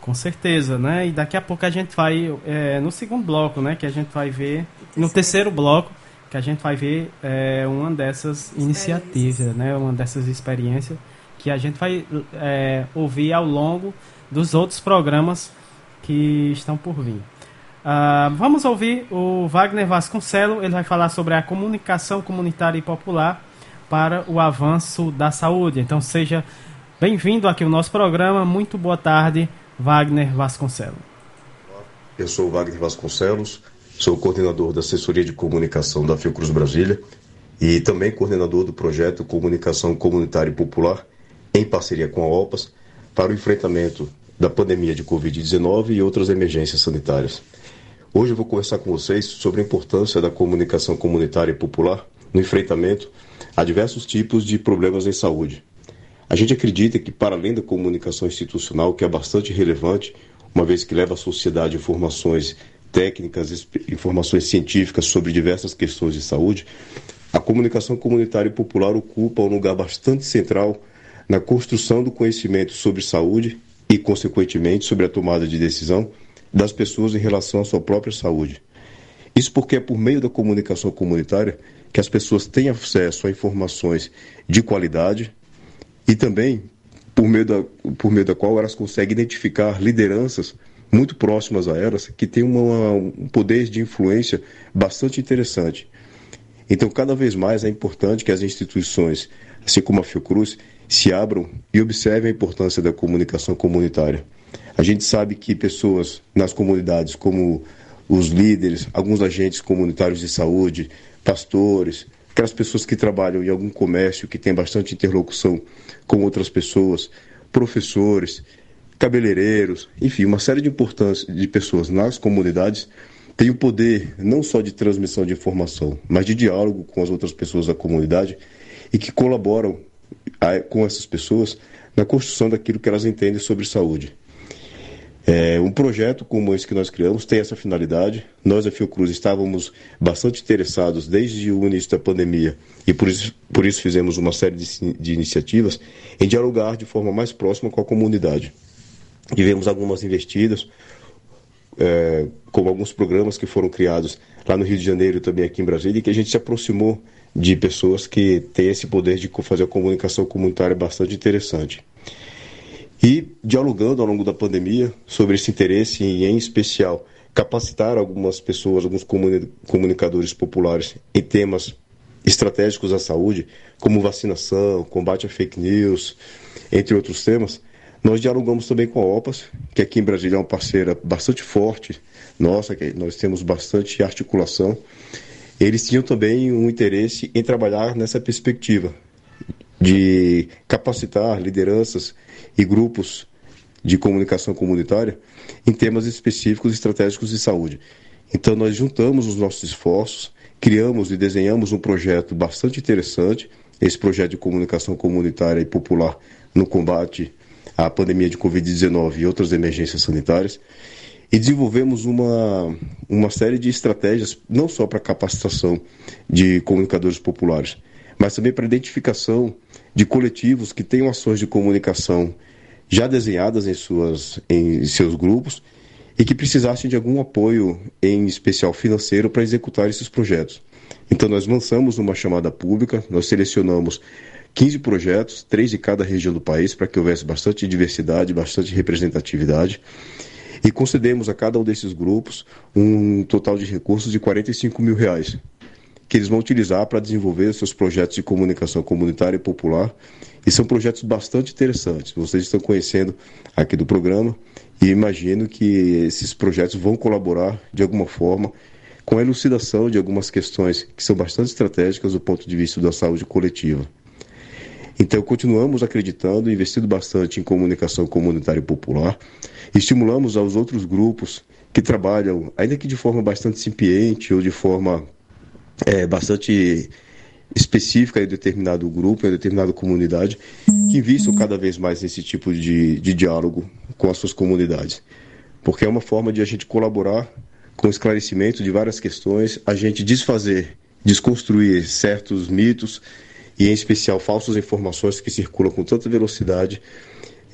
Com certeza, né? E daqui a pouco a gente vai é, no segundo bloco, né? Que a gente vai ver no terceiro bloco que a gente vai ver é, uma dessas iniciativas, né? Uma dessas experiências que a gente vai é, ouvir ao longo dos outros programas que estão por vir. Uh, vamos ouvir o Wagner Vasconcelos, ele vai falar sobre a comunicação comunitária e popular para o avanço da saúde. Então seja bem-vindo aqui ao nosso programa. Muito boa tarde, Wagner Vasconcelos. Eu sou o Wagner Vasconcelos, sou coordenador da assessoria de comunicação da Fiocruz Brasília e também coordenador do projeto Comunicação Comunitária e Popular em parceria com a OPAS, para o enfrentamento da pandemia de Covid-19 e outras emergências sanitárias. Hoje eu vou conversar com vocês sobre a importância da comunicação comunitária e popular no enfrentamento a diversos tipos de problemas em saúde. A gente acredita que, para além da comunicação institucional, que é bastante relevante, uma vez que leva à sociedade informações técnicas, informações científicas sobre diversas questões de saúde, a comunicação comunitária e popular ocupa um lugar bastante central na construção do conhecimento sobre saúde e, consequentemente, sobre a tomada de decisão das pessoas em relação à sua própria saúde. Isso porque é por meio da comunicação comunitária que as pessoas têm acesso a informações de qualidade e também por meio da, por meio da qual elas conseguem identificar lideranças muito próximas a elas que têm uma, um poder de influência bastante interessante. Então, cada vez mais é importante que as instituições, assim como a Fiocruz, se abram e observem a importância da comunicação comunitária. A gente sabe que pessoas nas comunidades, como os líderes, alguns agentes comunitários de saúde, pastores, aquelas pessoas que trabalham em algum comércio, que tem bastante interlocução com outras pessoas, professores, cabeleireiros, enfim, uma série de importância de pessoas nas comunidades têm o poder não só de transmissão de informação, mas de diálogo com as outras pessoas da comunidade e que colaboram com essas pessoas na construção daquilo que elas entendem sobre saúde. É, um projeto como esse que nós criamos tem essa finalidade. Nós, a Fiocruz, estávamos bastante interessados desde o início da pandemia e por isso, por isso fizemos uma série de, de iniciativas em dialogar de forma mais próxima com a comunidade. Tivemos algumas investidas, é, como alguns programas que foram criados lá no Rio de Janeiro e também aqui em Brasília, e que a gente se aproximou de pessoas que têm esse poder de fazer a comunicação comunitária bastante interessante. E dialogando ao longo da pandemia sobre esse interesse e, em especial, capacitar algumas pessoas, alguns comunicadores populares em temas estratégicos da saúde, como vacinação, combate a fake news, entre outros temas. Nós dialogamos também com a OPAS, que aqui em Brasília é uma parceira bastante forte nossa, que nós temos bastante articulação. Eles tinham também um interesse em trabalhar nessa perspectiva de capacitar lideranças e grupos de comunicação comunitária em temas específicos e estratégicos de saúde. Então, nós juntamos os nossos esforços, criamos e desenhamos um projeto bastante interessante, esse projeto de comunicação comunitária e popular no combate à pandemia de Covid-19 e outras emergências sanitárias, e desenvolvemos uma, uma série de estratégias, não só para capacitação de comunicadores populares, mas também para identificação de coletivos que tenham ações de comunicação já desenhadas em, suas, em seus grupos e que precisassem de algum apoio, em especial financeiro, para executar esses projetos. Então, nós lançamos uma chamada pública, nós selecionamos 15 projetos, três de cada região do país, para que houvesse bastante diversidade, bastante representatividade, e concedemos a cada um desses grupos um total de recursos de 45 mil reais, que eles vão utilizar para desenvolver seus projetos de comunicação comunitária e popular. E são projetos bastante interessantes. Vocês estão conhecendo aqui do programa e imagino que esses projetos vão colaborar de alguma forma com a elucidação de algumas questões que são bastante estratégicas do ponto de vista da saúde coletiva. Então, continuamos acreditando, investindo bastante em comunicação comunitária e popular, estimulamos aos outros grupos que trabalham, ainda que de forma bastante incipiente ou de forma é, bastante específica em determinado grupo, em determinada comunidade, que invistam cada vez mais nesse tipo de, de diálogo com as suas comunidades. Porque é uma forma de a gente colaborar com o esclarecimento de várias questões, a gente desfazer, desconstruir certos mitos e, em especial, falsas informações que circulam com tanta velocidade,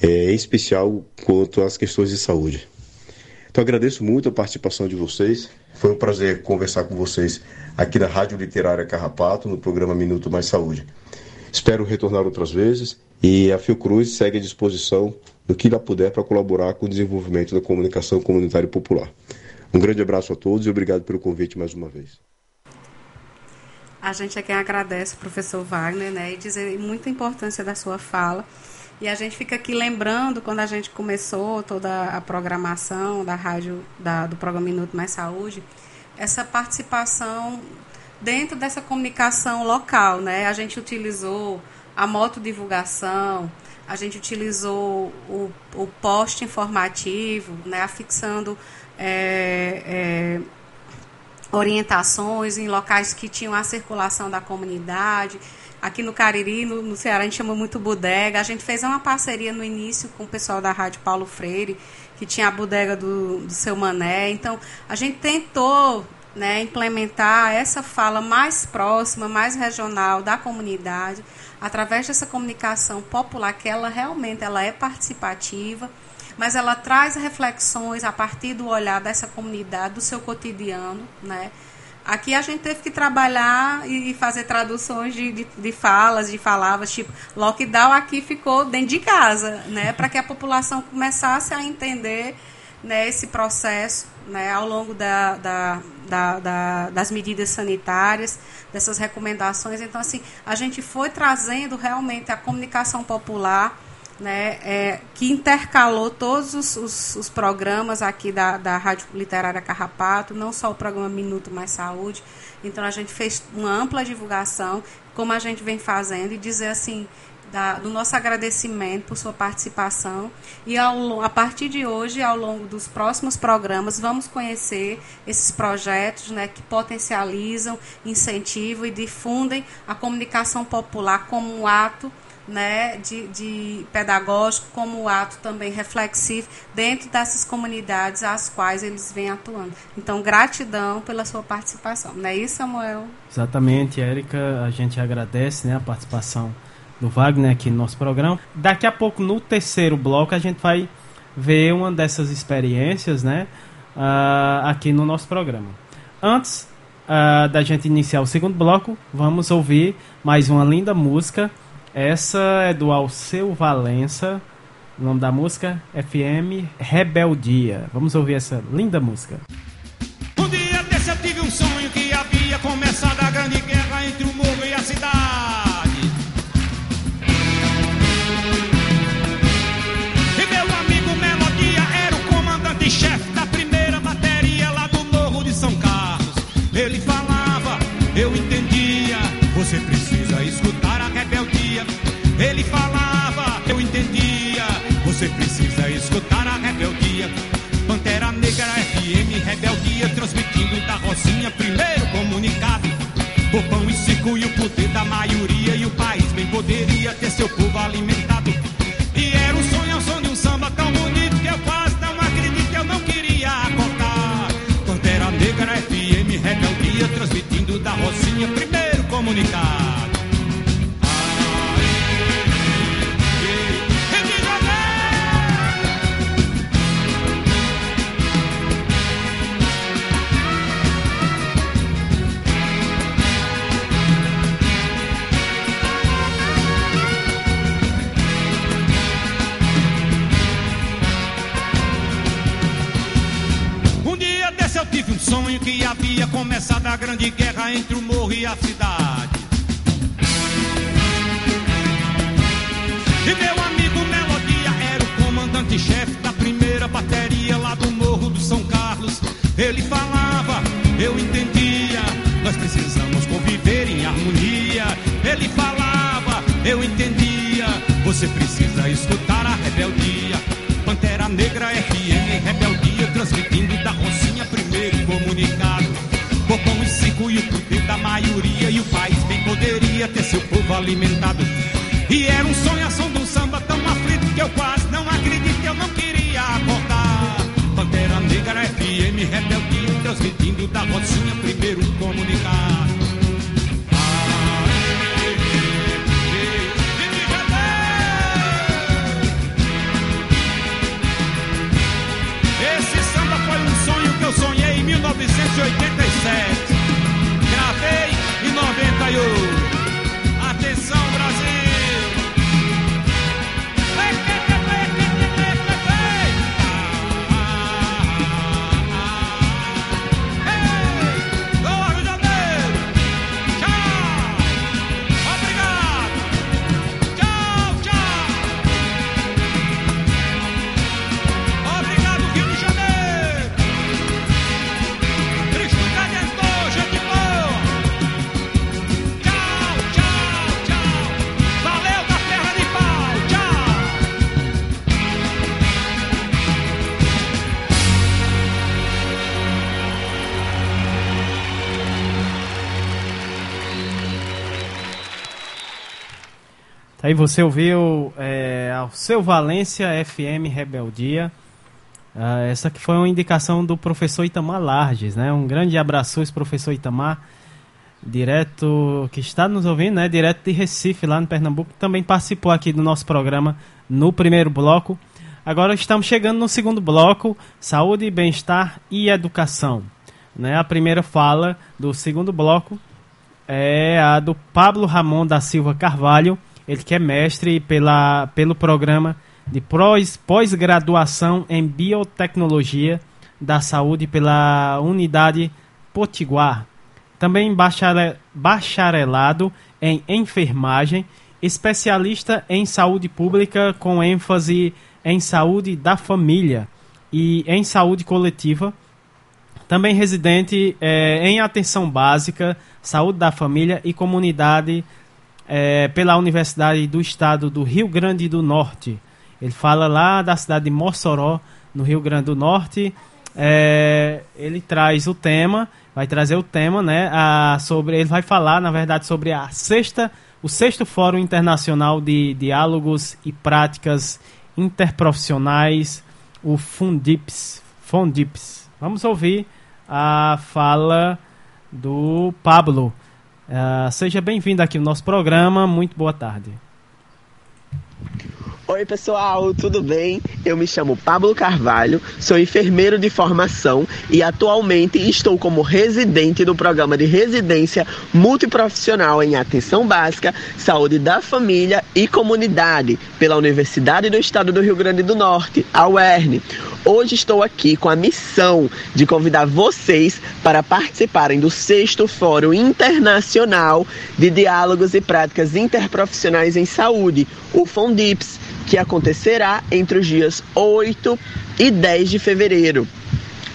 é, em especial quanto às questões de saúde. Então, agradeço muito a participação de vocês. Foi um prazer conversar com vocês aqui na Rádio Literária Carrapato, no programa Minuto Mais Saúde. Espero retornar outras vezes e a Fiocruz segue à disposição do que ela puder para colaborar com o desenvolvimento da comunicação comunitária popular. Um grande abraço a todos e obrigado pelo convite mais uma vez. A gente é quem agradece, professor Wagner, né, e dizer muita importância da sua fala. E a gente fica aqui lembrando, quando a gente começou toda a programação da rádio, da, do programa Minuto Mais Saúde, essa participação dentro dessa comunicação local, né? A gente utilizou a motodivulgação, a gente utilizou o, o post informativo, né? afixando é, é, orientações em locais que tinham a circulação da comunidade. Aqui no Cariri, no, no, Ceará, a gente chama muito bodega. A gente fez uma parceria no início com o pessoal da Rádio Paulo Freire, que tinha a bodega do, do seu Mané. Então, a gente tentou né, implementar essa fala mais próxima, mais regional da comunidade, através dessa comunicação popular, que ela realmente ela é participativa, mas ela traz reflexões a partir do olhar dessa comunidade, do seu cotidiano, né? Aqui a gente teve que trabalhar e fazer traduções de, de, de falas, de palavras, tipo, lockdown aqui ficou dentro de casa, né? Para que a população começasse a entender né, esse processo né, ao longo da, da, da, da, das medidas sanitárias, dessas recomendações. Então, assim, a gente foi trazendo realmente a comunicação popular né, é, que intercalou todos os, os, os, programas aqui da, da Rádio Literária Carrapato, não só o programa Minuto Mais Saúde. Então a gente fez uma ampla divulgação, como a gente vem fazendo, e dizer assim, da, do nosso agradecimento por sua participação. E ao, a partir de hoje, ao longo dos próximos programas, vamos conhecer esses projetos né, que potencializam, incentivam e difundem a comunicação popular como um ato né, de, de pedagógico como ato também reflexivo dentro dessas comunidades às quais eles vêm atuando. Então, gratidão pela sua participação. Não é isso, Samuel? Exatamente, Érica. A gente agradece né, a participação do Wagner aqui no nosso programa. Daqui a pouco, no terceiro bloco, a gente vai ver uma dessas experiências né, uh, aqui no nosso programa. Antes uh, da gente iniciar o segundo bloco, vamos ouvir mais uma linda música essa é do Alceu Valença. O nome da música FM Rebeldia. Vamos ouvir essa linda música. Escutar a rebeldia. Pantera Negra FM, rebeldia, transmitindo da Rocinha, primeiro comunicado. O pão e circo e o poder da maioria, e o país bem poderia ter seu povo alimentado. E era um sonho, um sonho de um samba tão bonito que eu quase não acredito, eu não queria acordar. Pantera Negra FM, rebeldia, transmitindo da Rocinha, primeiro comunicado. Sonho que havia começado a grande guerra entre o morro e a cidade. E meu amigo Melodia era o comandante-chefe da primeira bateria lá do morro do São Carlos. Ele falava, eu entendia, nós precisamos conviver em harmonia. Ele falava, eu entendia, você precisa escutar a rebeldia. Seu povo alimentado. E era um sonhação de um samba tão aflito que eu quase não acredito, eu não queria acordar. Pantera Negra FM, rebeldia, transmitindo da Rocinha, primeiro Aí você ouviu é, ao seu Valência FM Rebeldia. Ah, essa que foi uma indicação do professor Itamar Larges, né? Um grande abraço professor Itamar, direto que está nos ouvindo, né? Direto de Recife, lá no Pernambuco, também participou aqui do nosso programa no primeiro bloco. Agora estamos chegando no segundo bloco, saúde, bem-estar e educação. Né? A primeira fala do segundo bloco é a do Pablo Ramon da Silva Carvalho, ele que é mestre pela, pelo programa de pós- pós-graduação em biotecnologia da saúde pela Unidade Potiguar. Também bachare- bacharelado em enfermagem, especialista em saúde pública com ênfase em saúde da família e em saúde coletiva. Também residente eh, em atenção básica, saúde da família e comunidade eh, pela Universidade do Estado do Rio Grande do Norte. Ele fala lá da cidade de Mossoró, no Rio Grande do Norte. Eh, ele traz o tema, vai trazer o tema, né? A, sobre, ele vai falar, na verdade, sobre a sexta, o sexto Fórum Internacional de Diálogos e Práticas Interprofissionais, o Fundips. Fundips. Vamos ouvir a fala do Pablo. Ah, seja bem-vindo aqui no nosso programa. Muito boa tarde. Oi, pessoal, tudo bem? Eu me chamo Pablo Carvalho, sou enfermeiro de formação e atualmente estou como residente do programa de residência multiprofissional em atenção básica, saúde da família e comunidade pela Universidade do Estado do Rio Grande do Norte, a UERN. Hoje estou aqui com a missão de convidar vocês para participarem do sexto Fórum Internacional de Diálogos e Práticas Interprofissionais em Saúde, o FONDIPS, que acontecerá entre os dias 8 e 10 de fevereiro.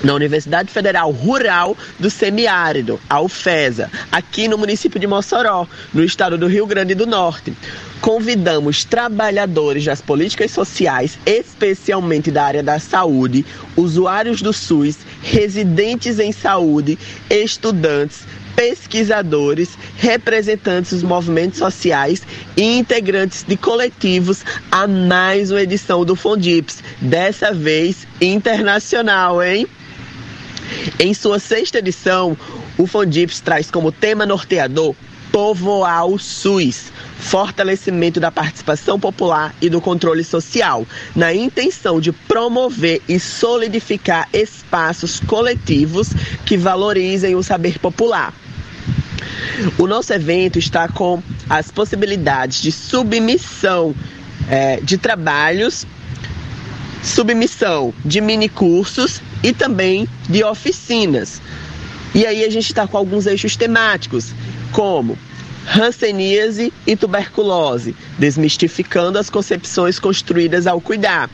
na Universidade Federal Rural do Semiárido, a UFESA, aqui no município de Mossoró, no estado do Rio Grande do Norte. Convidamos trabalhadores das políticas sociais, especialmente da área da saúde, usuários do SUS, residentes em saúde, estudantes, pesquisadores, representantes dos movimentos sociais e integrantes de coletivos a mais uma edição do Fondips, dessa vez internacional, hein? Em sua sexta edição, o Fondips traz como tema norteador Povoar o SUS, fortalecimento da participação popular e do controle social, na intenção de promover e solidificar espaços coletivos que valorizem o saber popular. O nosso evento está com as possibilidades de submissão é, de trabalhos, submissão de minicursos e também de oficinas. E aí a gente está com alguns eixos temáticos, como hanseníase e tuberculose, desmistificando as concepções construídas ao cuidar,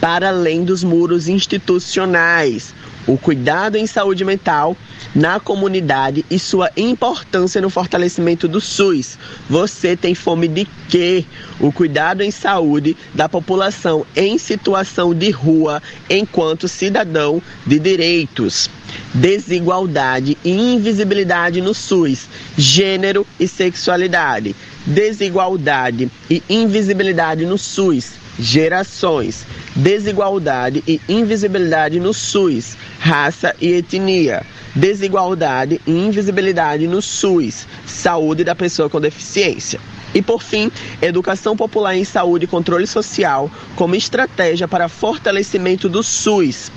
para além dos muros institucionais, o cuidado em saúde mental na comunidade e sua importância no fortalecimento do SUS. Você tem fome de quê? O cuidado em saúde da população em situação de rua enquanto cidadão de direitos. Desigualdade e invisibilidade no SUS, gênero e sexualidade. Desigualdade e invisibilidade no SUS, gerações. Desigualdade e invisibilidade no SUS, raça e etnia desigualdade e invisibilidade no SUS, saúde da pessoa com deficiência. E por fim, educação popular em saúde e controle social como estratégia para fortalecimento do SUS.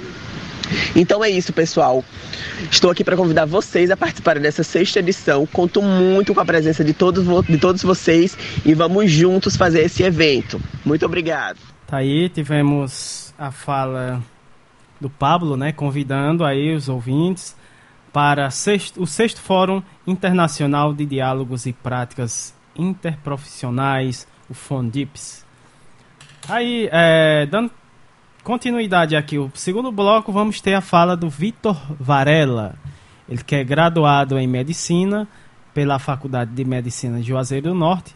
Então é isso, pessoal. Estou aqui para convidar vocês a participarem dessa sexta edição. Conto muito com a presença de todos, de todos vocês e vamos juntos fazer esse evento. Muito obrigado. Tá aí, tivemos a fala do Pablo, né, convidando aí os ouvintes para sexto, o sexto Fórum Internacional de Diálogos e Práticas Interprofissionais, o FONDIPS. Aí, é, dando continuidade aqui, o segundo bloco, vamos ter a fala do Vitor Varela. Ele que é graduado em Medicina pela Faculdade de Medicina de Juazeiro do Norte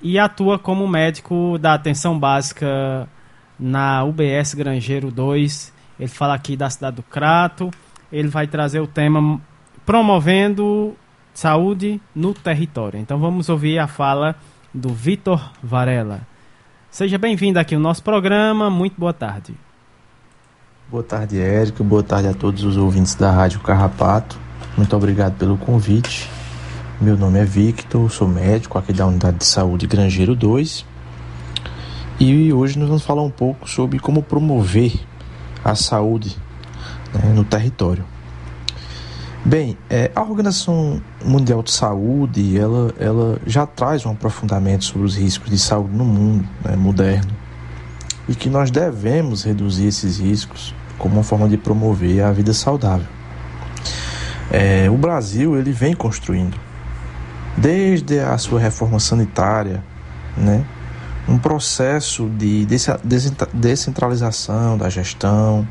e atua como médico da atenção básica na UBS Grangeiro 2. Ele fala aqui da cidade do Crato ele vai trazer o tema promovendo saúde no território. Então vamos ouvir a fala do Vitor Varela. Seja bem-vindo aqui ao nosso programa. Muito boa tarde. Boa tarde, Érico. Boa tarde a todos os ouvintes da Rádio Carrapato. Muito obrigado pelo convite. Meu nome é Victor, sou médico aqui da Unidade de Saúde Grangeiro 2. E hoje nós vamos falar um pouco sobre como promover a saúde né, no território. Bem, é, a Organização Mundial de Saúde ela, ela já traz um aprofundamento sobre os riscos de saúde no mundo né, moderno e que nós devemos reduzir esses riscos como uma forma de promover a vida saudável. É, o Brasil ele vem construindo desde a sua reforma sanitária, né, um processo de descentralização da gestão,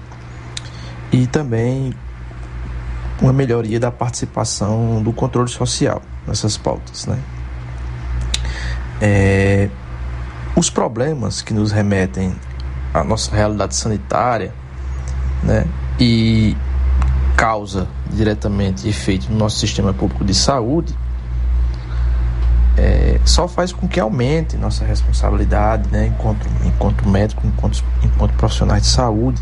e também uma melhoria da participação do controle social nessas pautas. Né? É, os problemas que nos remetem à nossa realidade sanitária né, e causa diretamente efeito no nosso sistema público de saúde é, só faz com que aumente nossa responsabilidade né, enquanto, enquanto médico, enquanto, enquanto profissionais de saúde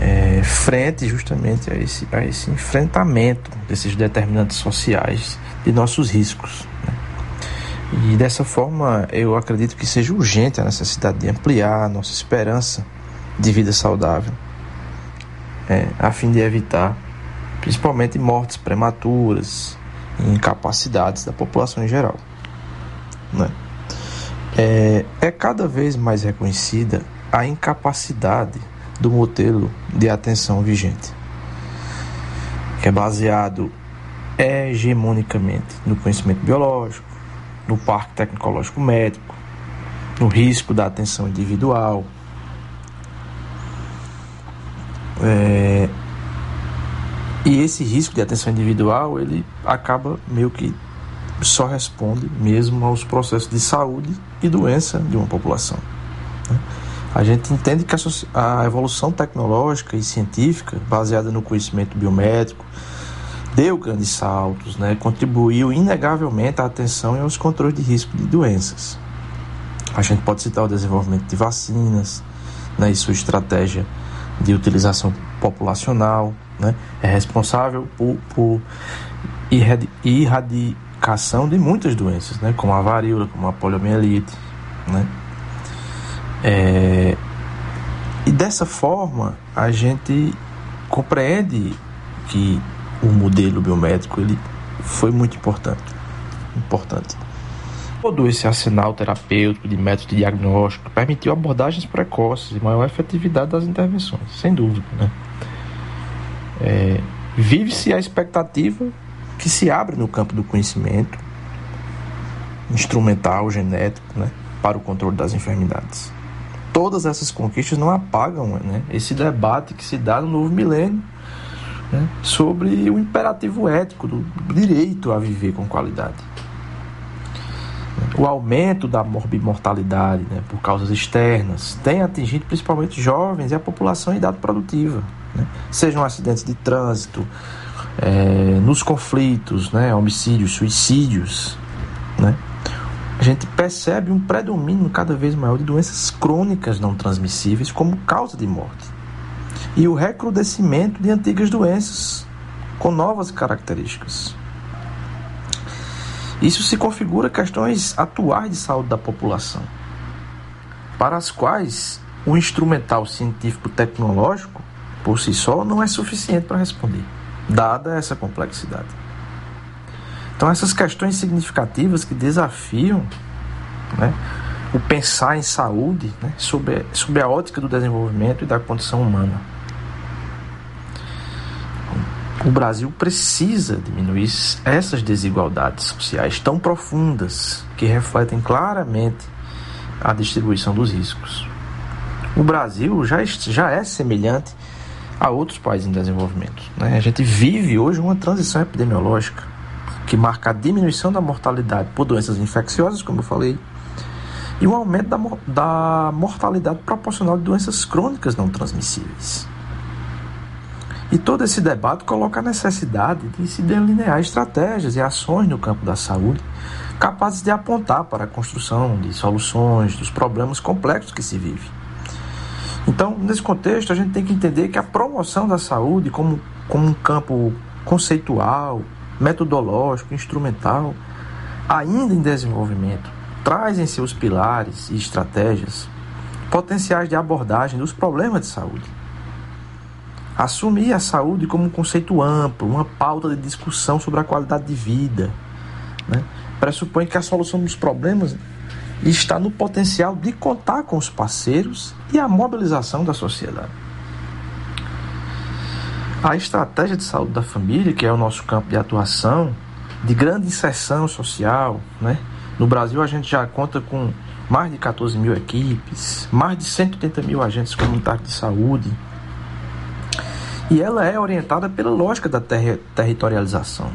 é, frente justamente a esse, a esse enfrentamento desses determinantes sociais de nossos riscos. Né? E dessa forma, eu acredito que seja urgente a necessidade de ampliar a nossa esperança de vida saudável, é, a fim de evitar principalmente mortes prematuras e incapacidades da população em geral. Né? É, é cada vez mais reconhecida a incapacidade do modelo de atenção vigente, que é baseado hegemonicamente no conhecimento biológico, no parque tecnológico médico, no risco da atenção individual. É, e esse risco de atenção individual, ele acaba meio que só responde mesmo aos processos de saúde e doença de uma população. A gente entende que a, evolução tecnológica e científica, baseada no conhecimento biométrico, deu grandes saltos, né? contribuiu inegavelmente à atenção e aos controles de risco de doenças. A gente pode citar o desenvolvimento de vacinas né? e sua estratégia de utilização populacional, né? é responsável por, por erradicação de muitas doenças, né? como a varíola, como a poliomielite. Né? É... E dessa forma a gente compreende que o modelo biomédico ele foi muito importante. Importante. Todo esse arsenal terapêutico de método de diagnóstico permitiu abordagens precoces e maior efetividade das intervenções, sem dúvida. Né? É, Vive-se a expectativa que se abre no campo do conhecimento instrumental, genético, né, para o controle das enfermidades. Todas essas conquistas não apagam né, esse debate que se dá no novo milênio né, sobre o imperativo ético do direito a viver com qualidade. O aumento da morbimortalidade né, por causas externas tem atingido principalmente jovens e a população em idade produtiva, né, sejam acidentes de trânsito, é, nos conflitos, né, homicídios, suicídios. Né, a gente percebe um predomínio cada vez maior de doenças crônicas não transmissíveis como causa de morte e o recrudescimento de antigas doenças com novas características. Isso se configura questões atuais de saúde da população, para as quais o instrumental científico-tecnológico, por si só, não é suficiente para responder, dada essa complexidade. Então, essas questões significativas que desafiam né, o pensar em saúde né, sob, sob a ótica do desenvolvimento e da condição humana. O Brasil precisa diminuir essas desigualdades sociais tão profundas que refletem claramente a distribuição dos riscos. O Brasil já, já é semelhante a outros países em desenvolvimento. Né? A gente vive hoje uma transição epidemiológica que marca a diminuição da mortalidade por doenças infecciosas, como eu falei, e um aumento da, da mortalidade proporcional de doenças crônicas não transmissíveis. E todo esse debate coloca a necessidade de se delinear estratégias e ações no campo da saúde capazes de apontar para a construção de soluções dos problemas complexos que se vive. Então, nesse contexto, a gente tem que entender que a promoção da saúde como, como um campo conceitual, metodológico, instrumental, ainda em desenvolvimento, traz em seus pilares e estratégias potenciais de abordagem dos problemas de saúde Assumir a saúde como um conceito amplo, uma pauta de discussão sobre a qualidade de vida, né? pressupõe que a solução dos problemas está no potencial de contar com os parceiros e a mobilização da sociedade. A estratégia de saúde da família, que é o nosso campo de atuação, de grande inserção social, né? no Brasil a gente já conta com mais de 14 mil equipes, mais de 180 mil agentes comunitários de saúde, e ela é orientada pela lógica da ter territorialização,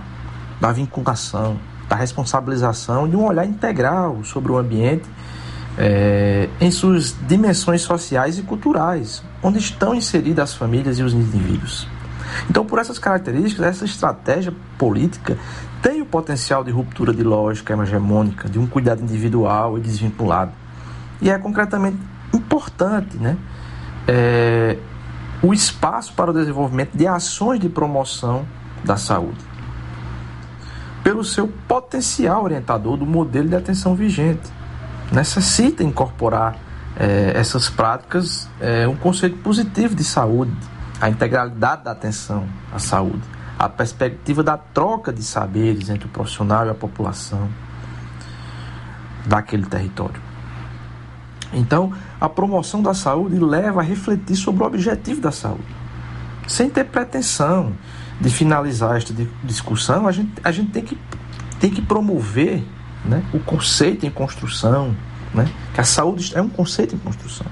da vinculação, da responsabilização de um olhar integral sobre o ambiente é, em suas dimensões sociais e culturais, onde estão inseridas as famílias e os indivíduos. Então, por essas características, essa estratégia política tem o potencial de ruptura de lógica hegemônica, de um cuidado individual e desvinculado. E é concretamente importante né, é, o espaço para o desenvolvimento de ações de promoção da saúde, pelo seu potencial orientador do modelo de atenção vigente. Necessita incorporar é, essas práticas é, um conceito positivo de saúde, a integralidade da atenção à saúde, a perspectiva da troca de saberes entre o profissional e a população daquele território. Então, a promoção da saúde leva a refletir sobre o objetivo da saúde. Sem ter pretensão de finalizar esta discussão, a gente, a gente tem, que, tem que promover né, o conceito em construção, né, que a saúde é um conceito em construção,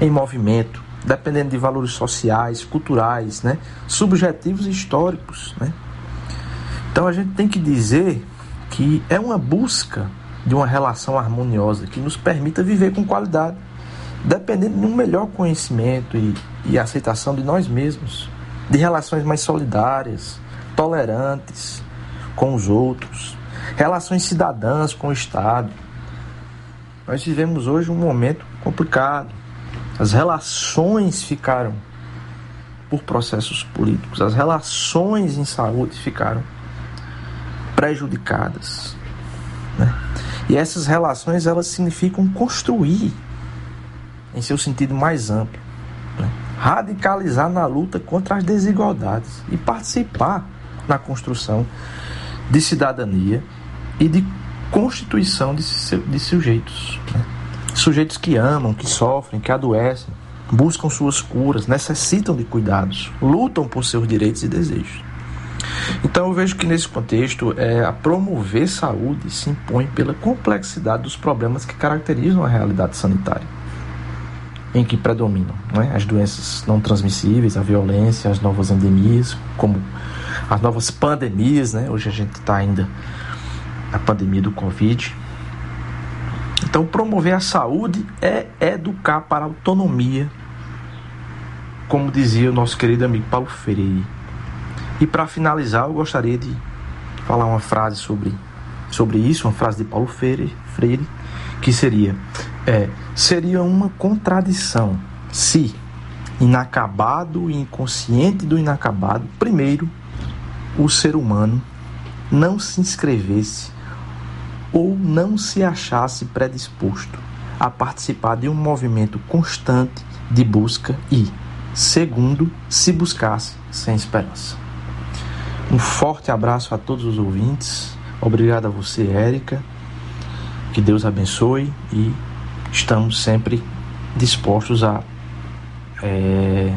em movimento, dependendo de valores sociais, culturais, né? subjetivos e históricos. Né? Então a gente tem que dizer que é uma busca de uma relação harmoniosa que nos permita viver com qualidade, dependendo de um melhor conhecimento e, e aceitação de nós mesmos, de relações mais solidárias, tolerantes com os outros, relações cidadãs com o Estado. Nós vivemos hoje um momento complicado. As relações ficaram por processos políticos, as relações em saúde ficaram prejudicadas. Né? E essas relações elas significam construir em seu sentido mais amplo, né? radicalizar na luta contra as desigualdades e participar na construção de cidadania e de constituição de, de sujeitos. Né? Sujeitos que amam, que sofrem, que adoecem, buscam suas curas, necessitam de cuidados, lutam por seus direitos e desejos. Então eu vejo que nesse contexto é, a promover saúde se impõe pela complexidade dos problemas que caracterizam a realidade sanitária, em que predominam é? as doenças não transmissíveis, a violência, as novas endemias, como as novas pandemias, né? Hoje a gente está ainda na pandemia do Covid. Então, promover a saúde é educar para a autonomia, como dizia o nosso querido amigo Paulo Freire. E para finalizar, eu gostaria de falar uma frase sobre, sobre isso, uma frase de Paulo Freire, Freire que seria: é, seria uma contradição se, inacabado e inconsciente do inacabado, primeiro, o ser humano não se inscrevesse ou não se achasse predisposto a participar de um movimento constante de busca e, segundo, se buscasse sem esperança. Um forte abraço a todos os ouvintes. Obrigado a você, Érica. Que Deus abençoe e estamos sempre dispostos a é,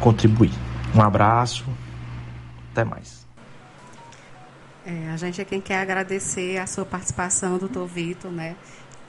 contribuir. Um abraço. Até mais. É, a gente é quem quer agradecer a sua participação, doutor Vitor, né?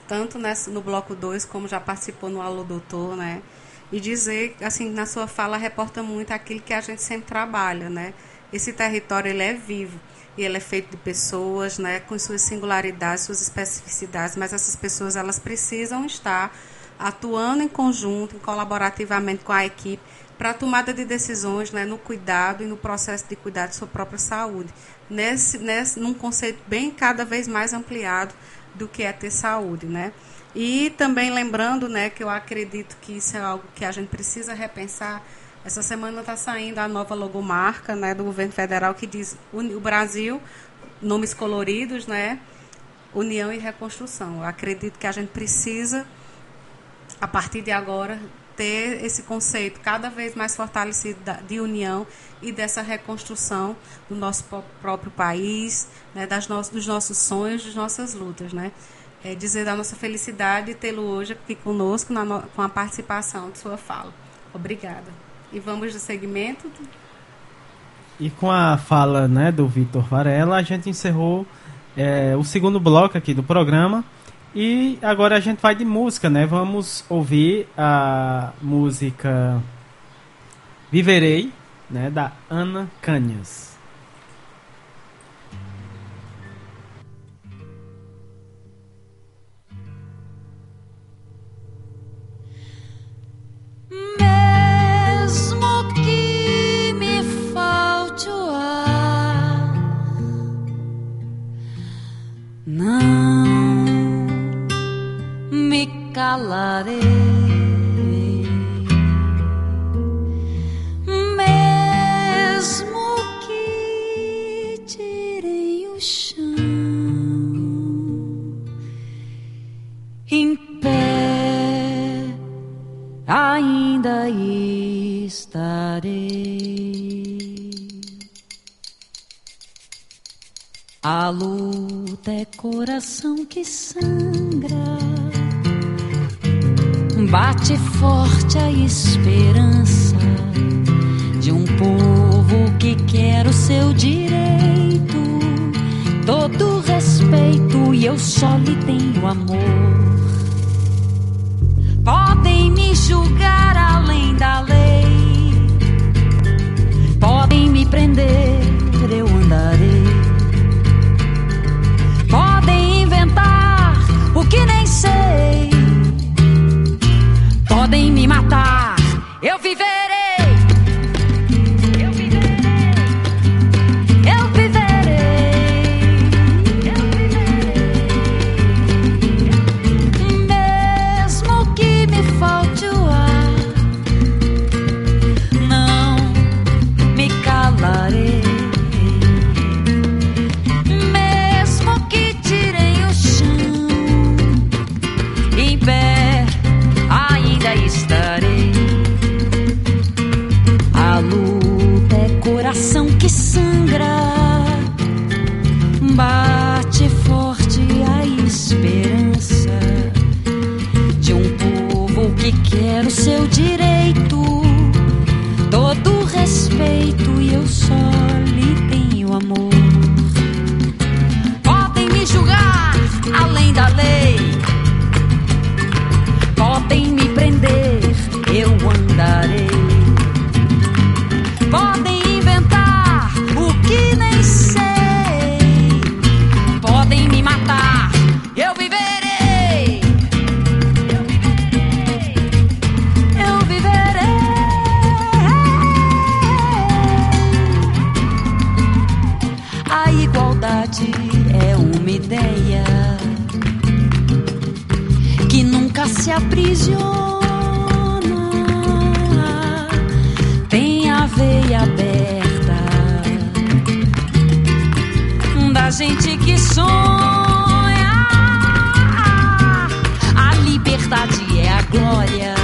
Tanto no bloco 2, como já participou no Alô Doutor, né? e dizer, assim, na sua fala reporta muito aquilo que a gente sempre trabalha, né? Esse território ele é vivo e ele é feito de pessoas, né, com suas singularidades, suas especificidades, mas essas pessoas elas precisam estar atuando em conjunto, colaborativamente com a equipe para a tomada de decisões, né, no cuidado e no processo de cuidar de sua própria saúde, nesse, nesse, num conceito bem cada vez mais ampliado do que é ter saúde, né? E também lembrando, né, que eu acredito que isso é algo que a gente precisa repensar. Essa semana está saindo a nova logomarca, né, do governo federal que diz o Brasil, nomes coloridos, né, União e Reconstrução. Eu acredito que a gente precisa, a partir de agora, ter esse conceito cada vez mais fortalecido de união e dessa reconstrução do nosso próprio país, né, das no dos nossos sonhos, das nossas lutas, né é, dizer da nossa felicidade tê-lo hoje aqui conosco com a participação de sua fala. Obrigada. E vamos do segmento. E com a fala né, do Vitor Varela, a gente encerrou é, o segundo bloco aqui do programa. E agora a gente vai de música, né? Vamos ouvir a música Viverei, né, da Ana Canhas. Mesmo que tirem o chão, em pé ainda estarei. A luta é coração que sangra Bate forte a esperança de um povo que quer o seu direito. Todo respeito e eu só lhe tenho amor. Podem me julgar além da lei, podem me prender, eu andarei. Podem inventar o que nem sei podem me matar. Eu viver. Se aprisiona. Tem a veia aberta da gente que sonha. A liberdade é a glória.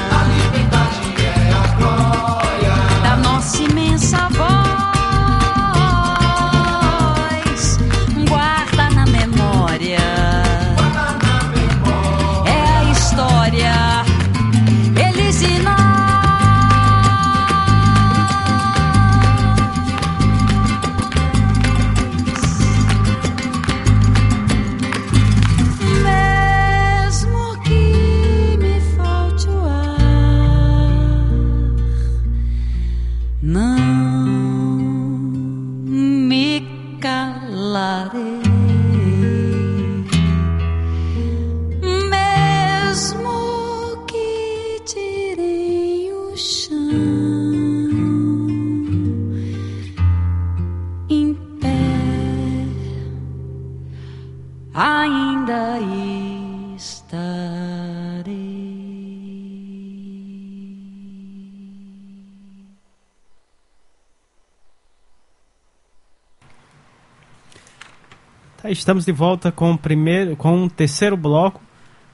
Estamos de volta com o primeiro, com o terceiro bloco,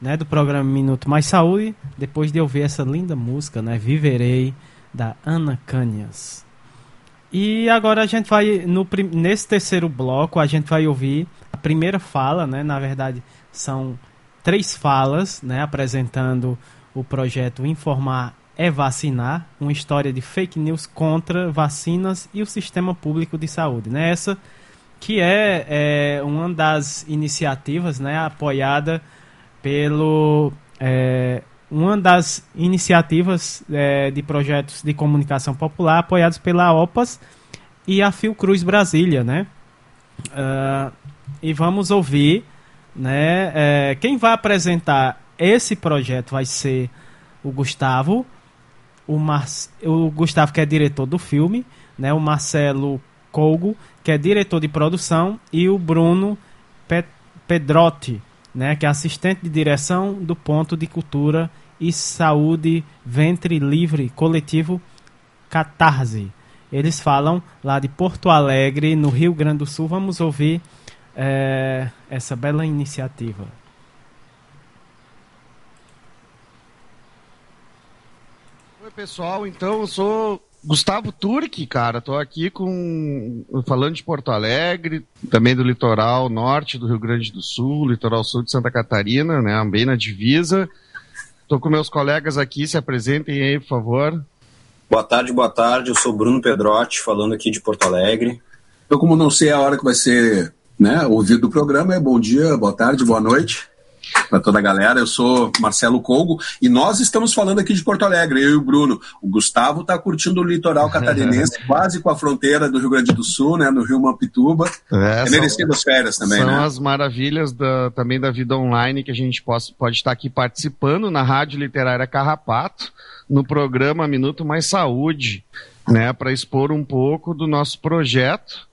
né, do programa Minuto Mais Saúde, depois de ouvir essa linda música, né, Viverei da Ana Canhas. E agora a gente vai no nesse terceiro bloco a gente vai ouvir a primeira fala, né, na verdade são três falas, né, apresentando o projeto Informar é Vacinar, uma história de fake news contra vacinas e o sistema público de saúde, né? Essa que é, é uma das iniciativas né, apoiada pelo é, uma das iniciativas é, de projetos de comunicação popular apoiados pela OPAS e a Fiocruz Brasília, né? Ah, e vamos ouvir, né? é, quem vai apresentar esse projeto vai ser o Gustavo, o, Mar o Gustavo que é diretor do filme, né? O Marcelo Colgo, que é diretor de produção, e o Bruno Pe Pedrotti, né? Que é assistente de direção do Ponto de Cultura e Saúde Ventre Livre Coletivo Catarse. Eles falam lá de Porto Alegre, no Rio Grande do Sul. Vamos ouvir eh, essa bela iniciativa. Oi, pessoal. Então, eu sou Gustavo Turque, cara. Tô aqui com falando de Porto Alegre, também do litoral norte do Rio Grande do Sul, litoral sul de Santa Catarina, né, bem na divisa. Tô com meus colegas aqui, se apresentem aí, por favor. Boa tarde, boa tarde. Eu sou Bruno Pedrotti, falando aqui de Porto Alegre. Eu, como não sei a hora que vai ser né, ouvido o programa, é bom dia, boa tarde, boa noite. Para toda a galera. Eu sou Marcelo Colgo e nós estamos falando aqui de Porto Alegre, eu e o Bruno. O Gustavo está curtindo o litoral catarinense, *laughs* quase com a fronteira do Rio Grande do Sul, né, no Rio Mampituba. É, é merecido as férias também, são né? As maravilhas da, também da vida online que a gente pode, pode estar aqui participando na Rádio Literária Carrapato, no programa Minuto Mais Saúde, né, para expor um pouco do nosso projeto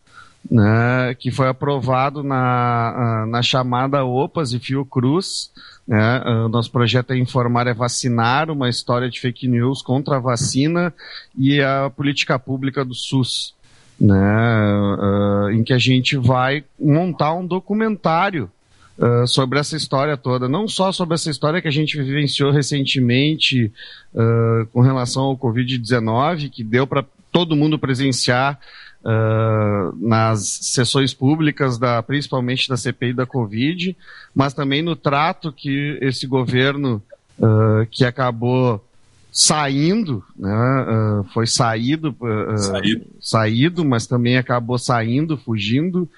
né, que foi aprovado na, na chamada OPAS e Fiocruz. Né, o nosso projeto é informar é vacinar, uma história de fake news contra a vacina e a política pública do SUS. Né, uh, em que a gente vai montar um documentário Uh, sobre essa história toda, não só sobre essa história que a gente vivenciou recentemente uh, com relação ao Covid-19, que deu para todo mundo presenciar uh, nas sessões públicas, da, principalmente da CPI da Covid, mas também no trato que esse governo, uh, que acabou saindo, né, uh, foi saído, saído, saído. mas também acabou saindo, fugindo,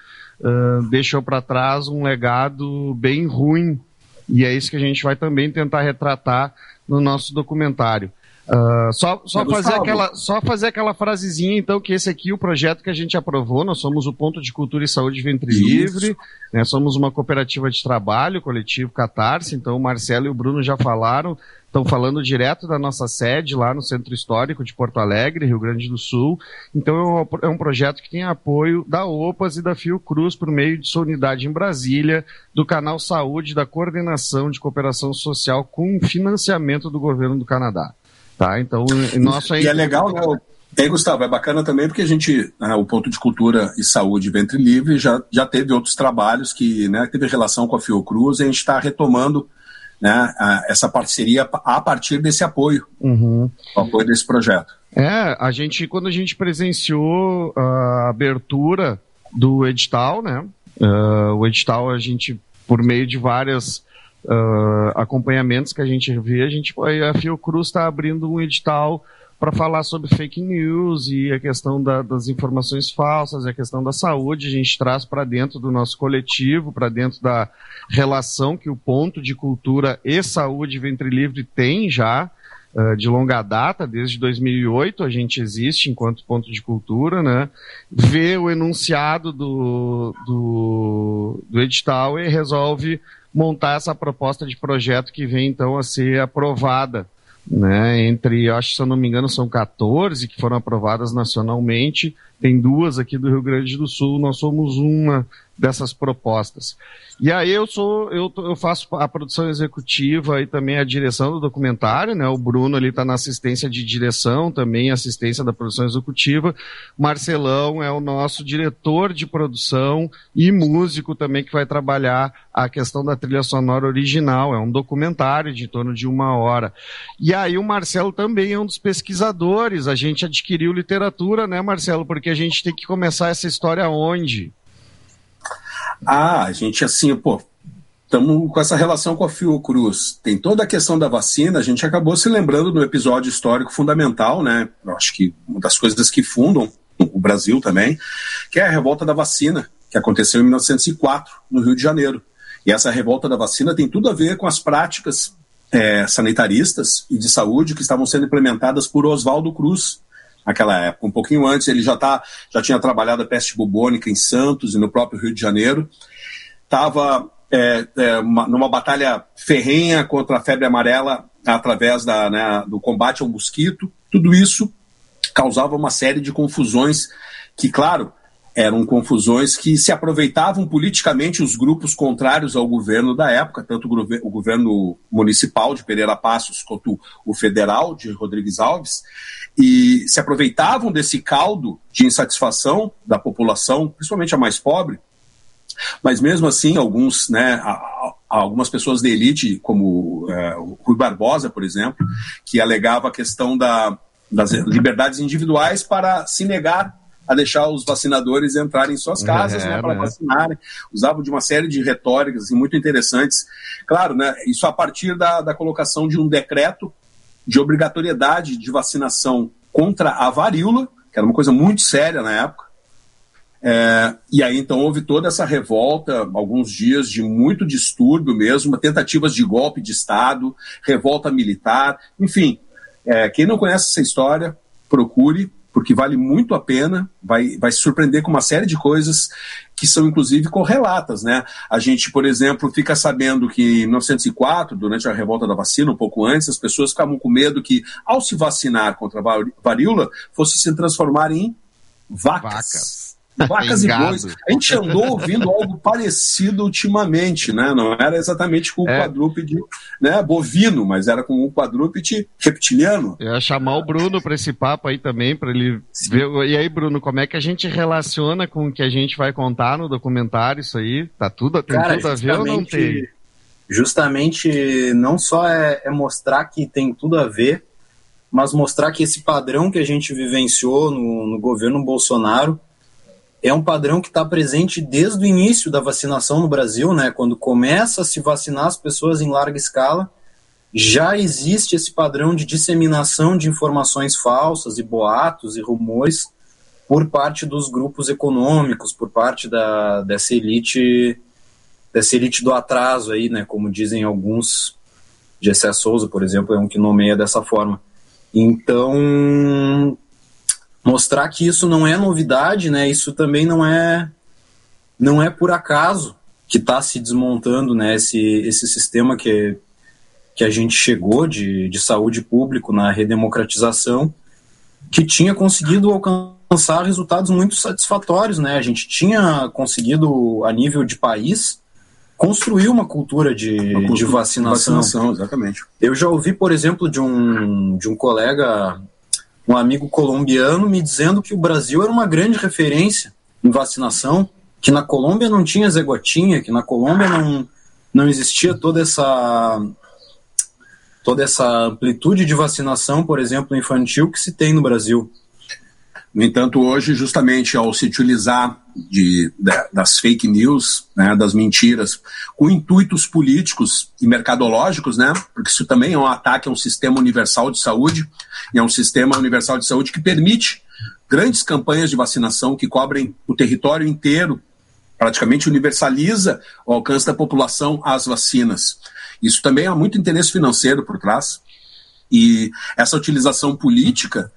deixou para trás um legado bem ruim. E é isso que a gente vai também tentar retratar no nosso documentário. Uh, só, só, fazer aquela, só fazer aquela frasezinha, então, que esse aqui é o projeto que a gente aprovou. Nós somos o Ponto de Cultura e Saúde Ventre Isso. Livre, né, somos uma cooperativa de trabalho, coletivo Catarse. Então, o Marcelo e o Bruno já falaram, estão falando direto da nossa sede lá no Centro Histórico de Porto Alegre, Rio Grande do Sul. Então, é um é projeto que tem apoio da OPAS e da Fiocruz por meio de sua unidade em Brasília, do Canal Saúde, da Coordenação de Cooperação Social com financiamento do governo do Canadá. Tá? Então, nosso E é legal, né? E aí, Gustavo, é bacana também porque a gente, né, o ponto de cultura e saúde ventre livre já, já teve outros trabalhos que né, teve relação com a Fiocruz e a gente está retomando né, a, essa parceria a partir desse apoio, uhum. o apoio desse projeto. É, a gente, quando a gente presenciou a abertura do edital, né, uh, o edital a gente, por meio de várias uh, acompanhamentos que a gente vê, a gente a Fiocruz está abrindo um edital para falar sobre fake news e a questão da, das informações falsas, a questão da saúde, a gente traz para dentro do nosso coletivo, para dentro da relação que o ponto de cultura e saúde ventre livre tem já uh, de longa data, desde 2008 a gente existe enquanto ponto de cultura, né? Vê o enunciado do, do, do edital e resolve montar essa proposta de projeto que vem então a ser aprovada. Né, entre, acho se eu não me engano, são 14 que foram aprovadas nacionalmente, tem duas aqui do Rio Grande do Sul, nós somos uma dessas propostas. E aí eu sou, eu, eu faço a produção executiva e também a direção do documentário, né? O Bruno ali está na assistência de direção, também assistência da produção executiva. Marcelão é o nosso diretor de produção e músico também que vai trabalhar a questão da trilha sonora original. É um documentário de em torno de uma hora. E aí o Marcelo também é um dos pesquisadores. A gente adquiriu literatura, né, Marcelo? Porque a gente tem que começar essa história onde? Ah, a gente assim, pô, estamos com essa relação com a Fiocruz. Tem toda a questão da vacina, a gente acabou se lembrando do episódio histórico fundamental, né? Eu acho que uma das coisas que fundam o Brasil também, que é a revolta da vacina, que aconteceu em 1904, no Rio de Janeiro. E essa revolta da vacina tem tudo a ver com as práticas é, sanitaristas e de saúde que estavam sendo implementadas por Oswaldo Cruz, naquela época. Um pouquinho antes, ele já, tá, já tinha trabalhado a peste bubônica em Santos e no próprio Rio de Janeiro. Estava é, é, numa batalha ferrenha contra a febre amarela através da, né, do combate ao mosquito. Tudo isso causava uma série de confusões que, claro, eram confusões que se aproveitavam politicamente os grupos contrários ao governo da época, tanto o, governo municipal de Pereira Passos quanto o federal de Rodrigues Alves, e se aproveitavam desse caldo de insatisfação da população, principalmente a mais pobre, mas mesmo assim, alguns, né, algumas pessoas da elite, como é, o Rui Barbosa, por exemplo, que alegava a questão da, das liberdades individuais para se negar a deixar os vacinadores entrarem em suas casas é, né, para né? vacinarem. Usavam de uma série de retóricas assim, muito interessantes. Claro, né, isso a partir da, da colocação de um decreto de obrigatoriedade de vacinação contra a varíola, que era uma coisa muito séria na época. É, e aí então houve toda essa revolta, alguns dias de muito distúrbio mesmo, tentativas de golpe de Estado, revolta militar, enfim. É, quem não conhece essa história, procure, porque vale muito a pena, vai, vai se surpreender com uma série de coisas que são inclusive correlatas, né? A gente, por exemplo, fica sabendo que em 1904, durante a revolta da vacina, um pouco antes, as pessoas ficavam com medo que, ao se vacinar contra a varíola, fosse se transformar em vacas. vacas. Vacas e bois. A gente andou ouvindo algo parecido ultimamente, né? Não era exatamente com o é. quadrúpede né, bovino, mas era com o quadrúpede reptiliano. Eu ia chamar o Bruno para esse papo aí também, para ele Sim. ver. E aí, Bruno, como é que a gente relaciona com o que a gente vai contar no documentário isso aí? Tá tudo, tem Cara, tudo a ver ou não tem? Justamente, não só é, é mostrar que tem tudo a ver, mas mostrar que esse padrão que a gente vivenciou no, no governo Bolsonaro é um padrão que está presente desde o início da vacinação no Brasil, né? Quando começa a se vacinar as pessoas em larga escala, já existe esse padrão de disseminação de informações falsas e boatos e rumores por parte dos grupos econômicos, por parte da, dessa elite dessa elite do atraso aí, né? Como dizem alguns, Gessé Souza, por exemplo, é um que nomeia dessa forma. Então, mostrar que isso não é novidade, né? Isso também não é não é por acaso que está se desmontando, né? Esse, esse sistema que que a gente chegou de, de saúde pública na redemocratização, que tinha conseguido alcançar resultados muito satisfatórios, né? A gente tinha conseguido a nível de país construir uma cultura de, uma cultura de vacinação. vacinação. Exatamente. Eu já ouvi, por exemplo, de um, de um colega um amigo colombiano me dizendo que o Brasil era uma grande referência em vacinação, que na Colômbia não tinha Zé Gotinha, que na Colômbia não, não existia toda essa toda essa amplitude de vacinação, por exemplo, infantil que se tem no Brasil. No entanto, hoje, justamente ao se utilizar de, de, das fake news, né, das mentiras, com intuitos políticos e mercadológicos, né, porque isso também é um ataque a um sistema universal de saúde, e é um sistema universal de saúde que permite grandes campanhas de vacinação que cobrem o território inteiro, praticamente universaliza o alcance da população às vacinas. Isso também há muito interesse financeiro por trás, e essa utilização política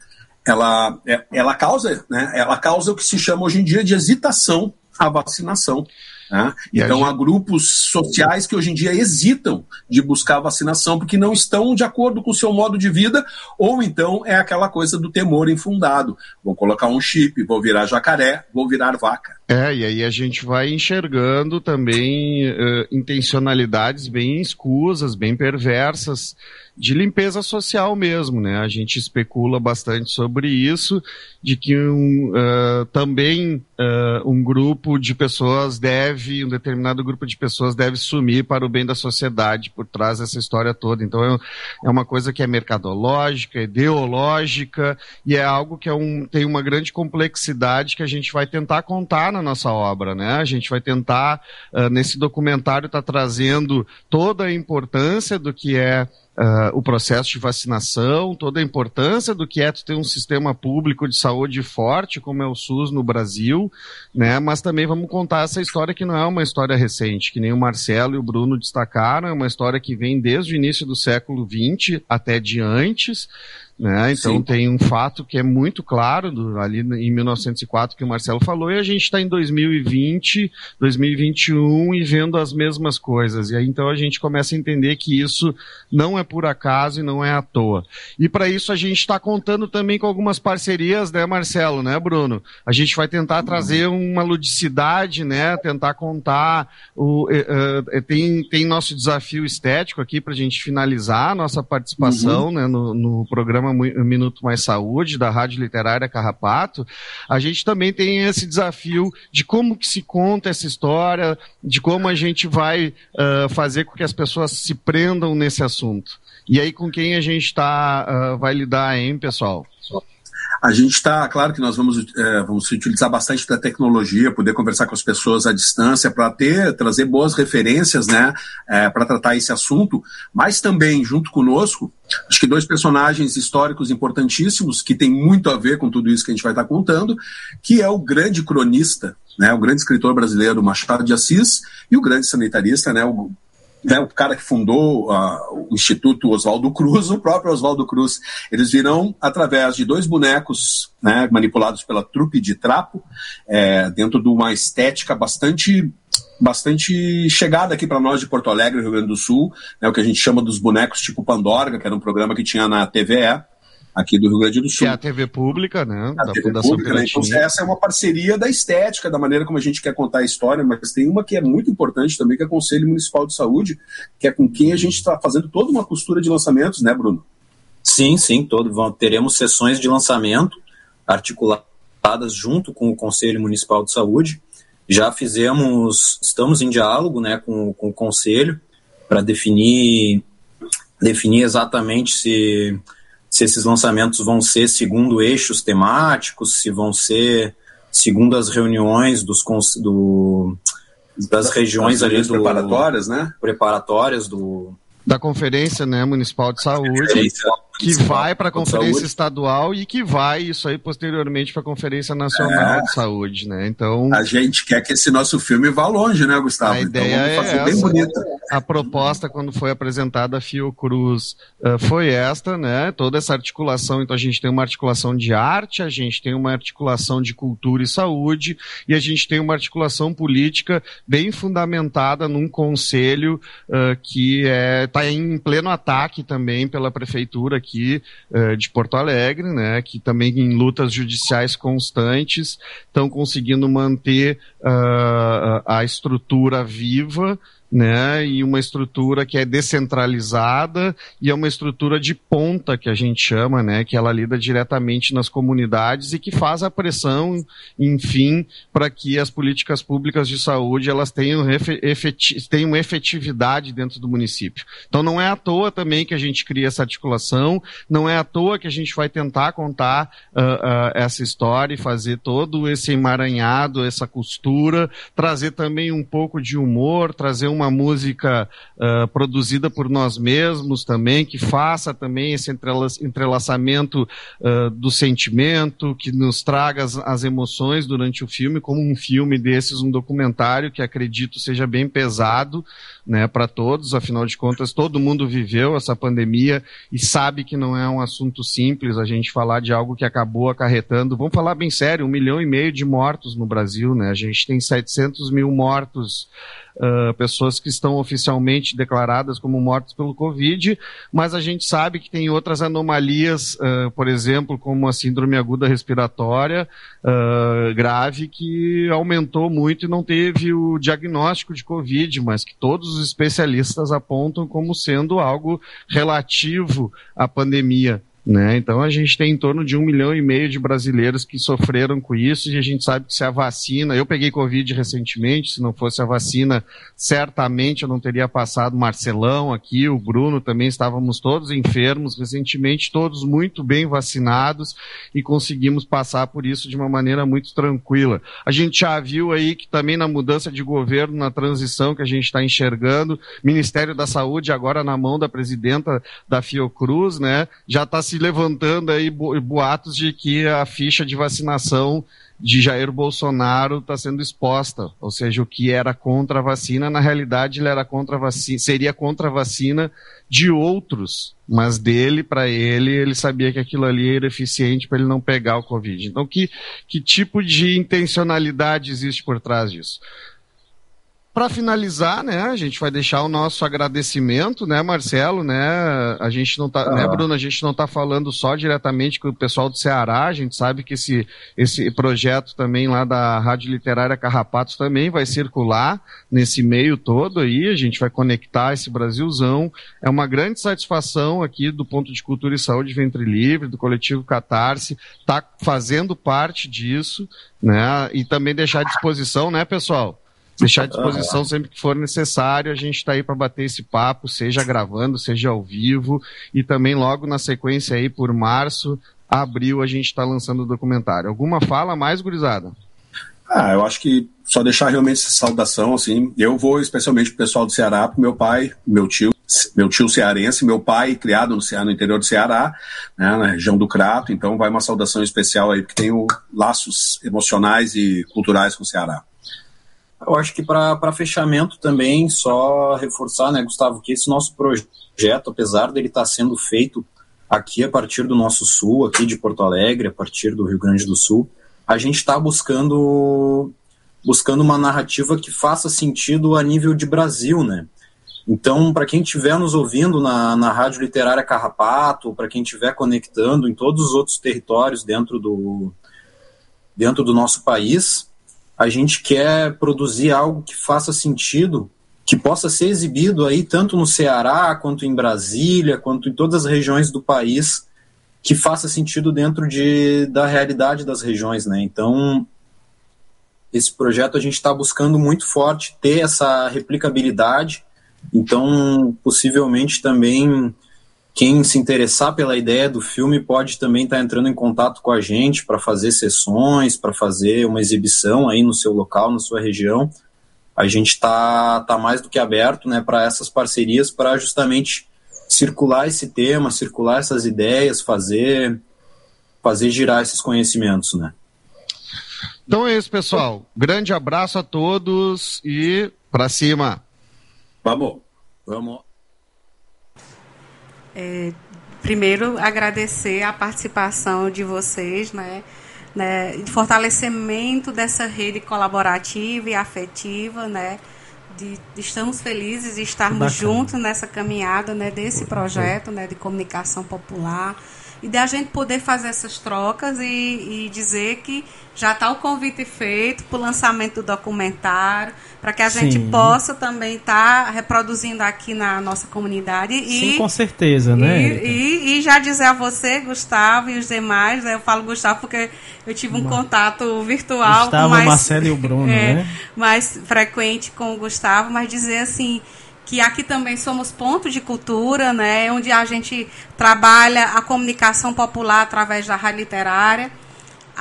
ela, é, ela causa, né, ela causa o que se chama hoje em dia de hesitação à vacinação. Né? Então, gente... há grupos sociais que hoje em dia hesitam de buscar vacinação porque não estão de acordo com o seu modo de vida, ou então é aquela coisa do temor infundado. Vou colocar um chip, vou virar jacaré, vou virar vaca. É, e aí a gente vai enxergando também uh, intencionalidades bem escusas, bem perversas de limpeza social mesmo, né? A gente especula bastante sobre isso, de que um, uh, também uh, um grupo de pessoas deve, um determinado grupo de pessoas deve sumir para o bem da sociedade por trás dessa história toda. Então é, é uma coisa que é mercadológica, ideológica e é algo que é um, tem uma grande complexidade que a gente vai tentar contar na nossa obra, né? A gente vai tentar uh, nesse documentário estar tá trazendo toda a importância do que é Uh, o processo de vacinação, toda a importância do que é ter um sistema público de saúde forte, como é o SUS no Brasil, né? Mas também vamos contar essa história que não é uma história recente, que nem o Marcelo e o Bruno destacaram, é uma história que vem desde o início do século XX até de antes, né? Então Sim. tem um fato que é muito claro do, ali em 1904 que o Marcelo falou e a gente está em 2020, 2021 e vendo as mesmas coisas. E aí então a gente começa a entender que isso não é por acaso e não é à toa. E para isso a gente está contando também com algumas parcerias, né, Marcelo, né, Bruno? A gente vai tentar trazer uma ludicidade, né? Tentar contar o uh, uh, tem tem nosso desafio estético aqui para a gente finalizar a nossa participação, uhum. né, no, no programa programa Minuto Mais Saúde, da Rádio Literária Carrapato, a gente também tem esse desafio de como que se conta essa história, de como a gente vai uh, fazer com que as pessoas se prendam nesse assunto. E aí, com quem a gente tá, uh, vai lidar, hein, pessoal? A gente está, claro que nós vamos, é, vamos utilizar bastante da tecnologia, poder conversar com as pessoas à distância para ter, trazer boas referências, né, é, para tratar esse assunto, mas também, junto conosco, acho que dois personagens históricos importantíssimos que tem muito a ver com tudo isso que a gente vai estar tá contando, que é o grande cronista, né, o grande escritor brasileiro Machado de Assis e o grande sanitarista, né, o né, o cara que fundou uh, o Instituto Oswaldo Cruz, o próprio Oswaldo Cruz. Eles virão através de dois bonecos né, manipulados pela trupe de trapo, é, dentro de uma estética bastante bastante chegada aqui para nós de Porto Alegre, Rio Grande do Sul, né, o que a gente chama dos bonecos tipo Pandorga, que era um programa que tinha na TVE, aqui do Rio Grande do Sul. Que é a TV pública, né? A da TV Fundação pública, né? Então, essa é uma parceria da estética, da maneira como a gente quer contar a história, mas tem uma que é muito importante também, que é o Conselho Municipal de Saúde, que é com quem a gente está fazendo toda uma costura de lançamentos, né, Bruno? Sim, sim, todo, vão, teremos sessões de lançamento articuladas junto com o Conselho Municipal de Saúde. Já fizemos, estamos em diálogo né, com, com o Conselho para definir, definir exatamente se se esses lançamentos vão ser segundo eixos temáticos, se vão ser segundo as reuniões dos do, das regiões ali do preparatórias, né? Preparatórias do da conferência, né, municipal de saúde que vai para a conferência estadual e que vai isso aí posteriormente para a conferência nacional é. de saúde, né? Então a gente quer que esse nosso filme vá longe, né, Gustavo? A então, ideia então, é essa. Bem A proposta quando foi apresentada a Fiocruz uh, foi esta, né? Toda essa articulação, então a gente tem uma articulação de arte, a gente tem uma articulação de cultura e saúde e a gente tem uma articulação política bem fundamentada num conselho uh, que está é, em pleno ataque também pela prefeitura aqui aqui uh, de Porto Alegre, né, que também em lutas judiciais constantes estão conseguindo manter uh, a estrutura viva né, e uma estrutura que é descentralizada e é uma estrutura de ponta que a gente chama, né, que ela lida diretamente nas comunidades e que faz a pressão, enfim, para que as políticas públicas de saúde elas tenham, tenham efetividade dentro do município. Então não é à toa também que a gente cria essa articulação, não é à toa que a gente vai tentar contar uh, uh, essa história e fazer todo esse emaranhado, essa costura, trazer também um pouco de humor, trazer uma uma música uh, produzida por nós mesmos também, que faça também esse entrelaçamento uh, do sentimento, que nos traga as, as, emoções durante o filme, como um filme desses, um documentário que acredito seja bem pesado né, para todos, afinal de contas, todo mundo viveu essa pandemia e sabe que não é um assunto simples a gente falar de algo que acabou acarretando, vamos falar bem sério, um milhão e meio de mortos no Brasil, né? A gente tem 700 mil mortos uh, pessoas que estão oficialmente declaradas como mortas pelo Covid, mas a gente sabe que tem outras anomalias, uh, por exemplo, como a síndrome aguda respiratória uh, grave, que aumentou muito e não teve o diagnóstico de Covid, mas que todos os especialistas apontam como sendo algo relativo à pandemia. Né? Então a gente tem em torno de um milhão e meio de brasileiros que sofreram com isso e a gente sabe que se a vacina, eu peguei Covid recentemente, se não fosse a vacina, certamente eu não teria passado Marcelão aqui, o Bruno também estávamos todos enfermos recentemente, todos muito bem vacinados e conseguimos passar por isso de uma maneira muito tranquila. A gente já viu aí que também na mudança de governo, na transição que a gente está enxergando, Ministério da Saúde agora na mão da presidenta da Fiocruz, né, já está se levantando aí boatos de que a ficha de vacinação de Jair Bolsonaro está sendo exposta, ou seja, o que era contra a vacina, na realidade ele era contra vacina, seria contra a vacina de outros, mas dele, para ele, ele sabia que aquilo ali era eficiente para ele não pegar o Covid. Então, que, que tipo de intencionalidade existe por trás disso? Para finalizar, né, a gente vai deixar o nosso agradecimento, né, Marcelo, né, a gente não tá, ah. né, Bruno, a gente não tá falando só diretamente com o pessoal do Ceará, a gente sabe que esse, esse projeto também lá da Rádio Literária Carrapatos também vai circular nesse meio todo aí, a gente vai conectar esse Brasilzão, é uma grande satisfação aqui do ponto de cultura e saúde Ventre Livre, do coletivo Catarse, tá fazendo parte disso, né, e também deixar à disposição, né, pessoal, deixar à disposição sempre que for necessário. A gente está aí para bater esse papo, seja gravando, seja ao vivo. E também logo na sequência aí por março, abril a gente está lançando o documentário. Alguma fala mais, gurizada? Ah, eu acho que só deixar realmente essa saudação, assim. Eu vou especialmente pro pessoal do Ceará, pro meu pai, meu tio, meu tio cearense, meu pai criado no, Ceará, no interior do Ceará, né, na região do Crato, então vai uma saudação especial aí, porque tenho laços emocionais e culturais com o Ceará. Eu acho que para fechamento também, só reforçar, né, Gustavo, que esse nosso projeto, apesar dele estar tá sendo feito aqui a partir do nosso sul, aqui de Porto Alegre, a partir do Rio Grande do Sul, a gente está buscando buscando uma narrativa que faça sentido a nível de Brasil, né? Então, para quem estiver nos ouvindo na, na Rádio Literária Carrapato, para quem estiver conectando em todos os outros territórios dentro do, dentro do nosso país, a gente quer produzir algo que faça sentido, que possa ser exibido aí tanto no Ceará, quanto em Brasília, quanto em todas as regiões do país, que faça sentido dentro de, da realidade das regiões, né? Então, esse projeto a gente está buscando muito forte ter essa replicabilidade. Então, possivelmente também quem se interessar pela ideia do filme pode também estar tá entrando em contato com a gente para fazer sessões, para fazer uma exibição aí no seu local, na sua região. A gente está tá mais do que aberto né, para essas parcerias para justamente circular esse tema, circular essas ideias, fazer, fazer girar esses conhecimentos. Né? Então é isso, pessoal. Grande abraço a todos e para cima. Vamos. Vamos. É, primeiro, agradecer a participação de vocês, né? né fortalecimento dessa rede colaborativa e afetiva, né? De, de estamos felizes de estarmos juntos nessa caminhada, né? Desse projeto, né? De comunicação popular e da gente poder fazer essas trocas e, e dizer que já está o convite feito para o lançamento do documentário, para que a Sim. gente possa também estar tá reproduzindo aqui na nossa comunidade. Sim, com certeza, né? E, e, e, já dizer a você, Gustavo, e os demais, né, eu falo Gustavo porque eu tive um contato virtual Gustavo, mais, Marcelo e o Bruno, *laughs* é, né? mais frequente com o Gustavo, mas dizer assim que aqui também somos ponto de cultura, né, onde a gente trabalha a comunicação popular através da rádio literária.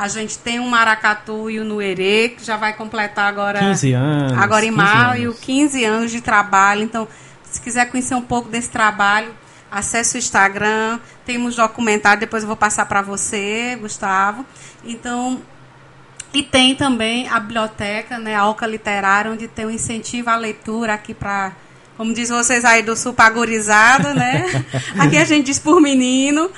A gente tem o um Maracatu e o Nuerê, que já vai completar agora 15 anos, agora em maio, 15 anos de trabalho. Então, se quiser conhecer um pouco desse trabalho, acesse o Instagram, temos documentário, depois eu vou passar para você, Gustavo. Então, e tem também a biblioteca, né, a Oca Literária, onde tem um incentivo à leitura aqui para como diz vocês aí do sul pagorizado, né? *laughs* Aqui a gente diz por menino,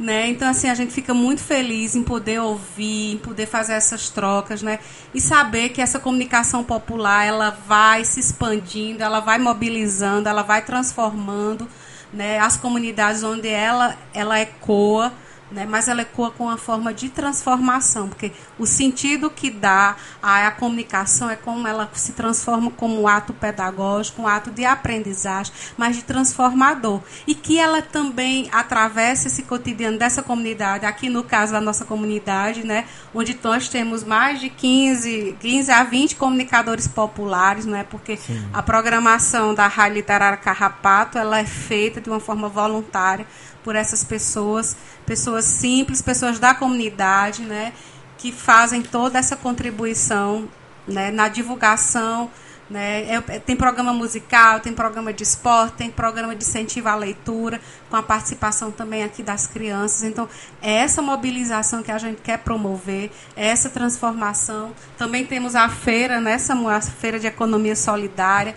né? Então assim a gente fica muito feliz em poder ouvir, em poder fazer essas trocas, né? E saber que essa comunicação popular ela vai se expandindo, ela vai mobilizando, ela vai transformando, né? As comunidades onde ela ela ecoa né? mas ela ecoa com uma forma de transformação, porque o sentido que dá à, à comunicação é como ela se transforma como um ato pedagógico, um ato de aprendizagem, mas de transformador. E que ela também atravessa esse cotidiano dessa comunidade, aqui no caso da nossa comunidade, né? onde nós temos mais de 15, 15 a 20 comunicadores populares, né? porque Sim. a programação da Rádio Literária Carrapato ela é feita de uma forma voluntária por essas pessoas, pessoas simples, pessoas da comunidade, né, que fazem toda essa contribuição né, na divulgação. Né, é, é, tem programa musical, tem programa de esporte, tem programa de incentivo à leitura, com a participação também aqui das crianças. Então, é essa mobilização que a gente quer promover, é essa transformação. Também temos a feira, né, Samuel, a feira de economia solidária,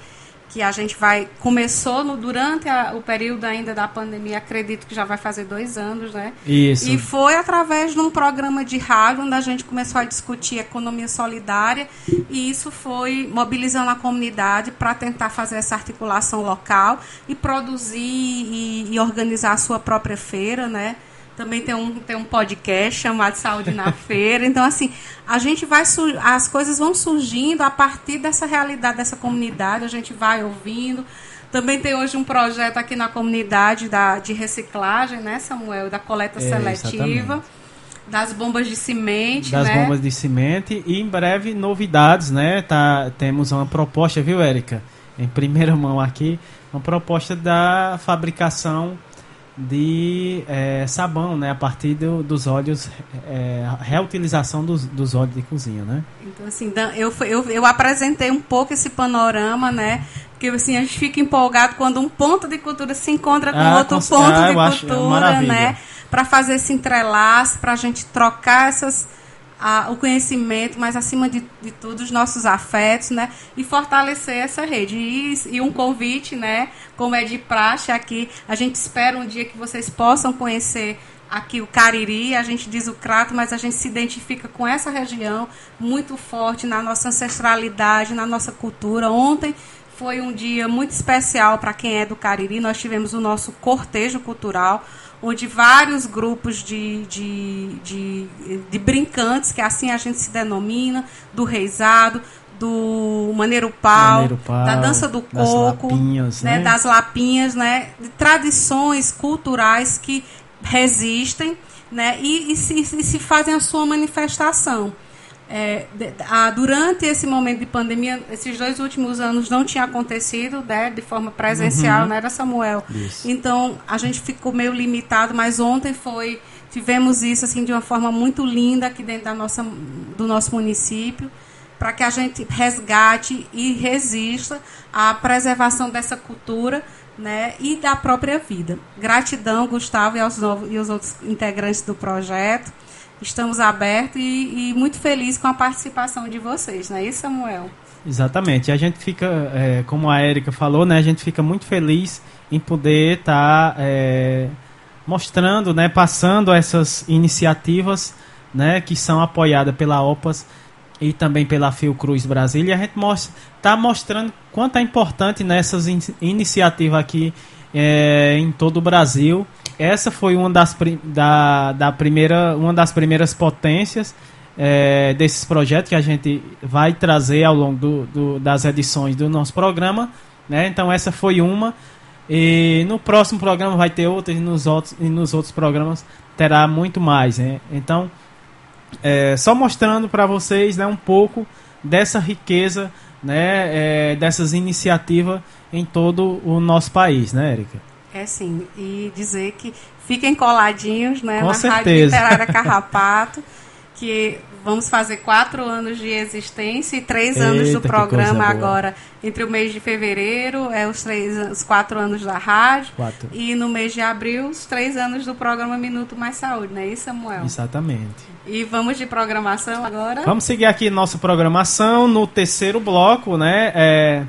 que a gente vai começou no, durante a, o período ainda da pandemia, acredito que já vai fazer dois anos, né? Isso. E foi através de um programa de rádio onde a gente começou a discutir economia solidária e isso foi mobilizando a comunidade para tentar fazer essa articulação local e produzir e, e organizar a sua própria feira, né? Também tem um, tem um podcast chamado Saúde na Feira. Então, assim, a gente vai. As coisas vão surgindo a partir dessa realidade, dessa comunidade, a gente vai ouvindo. Também tem hoje um projeto aqui na comunidade da, de reciclagem, né, Samuel? Da coleta é, seletiva. Exatamente. Das bombas de cimento, Das né? bombas de cimento e em breve novidades, né? Tá, temos uma proposta, viu, Érica? Em primeira mão aqui, uma proposta da fabricação de é, sabão, né? A partir do, dos óleos, é, reutilização dos, dos óleos de cozinha, né? Então, assim, eu, eu, eu apresentei um pouco esse panorama, né? Porque, assim, a gente fica empolgado quando um ponto de cultura se encontra com ah, outro com, ponto ah, de é cultura, né? Para fazer esse entrelaço, para a gente trocar essas a, o conhecimento, mas acima de, de, tudo os nossos afetos, né? E fortalecer essa rede. E, e, um convite, né? Como é de praxe aqui, a gente espera um dia que vocês possam conhecer aqui o Cariri, a gente diz o Crato, mas a gente se identifica com essa região muito forte na nossa ancestralidade, na nossa cultura. Ontem foi um dia muito especial para quem é do Cariri. Nós tivemos o nosso cortejo cultural, onde vários grupos de, de, de, de brincantes, que assim a gente se denomina, do reizado, do maneiro pau, maneiro pau da dança do coco, das lapinhas, né, né? das lapinhas, né, de tradições culturais que resistem, né, e, e, se, e se fazem a sua manifestação. É, a, durante esse momento de pandemia, esses dois últimos anos não tinha acontecido né, de forma presencial, uhum. não era Samuel? Isso. Então a gente ficou meio limitado, mas ontem foi tivemos isso assim de uma forma muito linda aqui dentro da nossa, do nosso município, para que a gente resgate e resista à preservação dessa cultura né, e da própria vida. Gratidão, Gustavo, e aos, novos, e aos outros integrantes do projeto estamos abertos e, e muito felizes com a participação de vocês, não é isso, Samuel? Exatamente. A gente fica, é, como a Érica falou, né, a gente fica muito feliz em poder estar tá, é, mostrando, né, passando essas iniciativas né, que são apoiadas pela OPAS e também pela Fiocruz Brasília. E a gente está mostra, tá mostrando quanto é importante nessas in iniciativas aqui é, em todo o Brasil essa foi uma das, da, da primeira, uma das primeiras potências é, desses projetos que a gente vai trazer ao longo do, do, das edições do nosso programa. Né? Então essa foi uma. E no próximo programa vai ter outras e nos outros, e nos outros programas terá muito mais. Né? Então, é, só mostrando para vocês né, um pouco dessa riqueza, né, é, dessas iniciativas em todo o nosso país, né, Erika? É sim, e dizer que fiquem coladinhos né, Com na certeza. Rádio Literária Carrapato, *laughs* que vamos fazer quatro anos de existência e três Eita, anos do programa agora. Entre o mês de fevereiro, é os, três, os quatro anos da rádio. Quatro. E no mês de abril, os três anos do programa Minuto Mais Saúde, não é isso, Samuel? Exatamente. E vamos de programação agora? Vamos seguir aqui nossa programação no terceiro bloco, né? É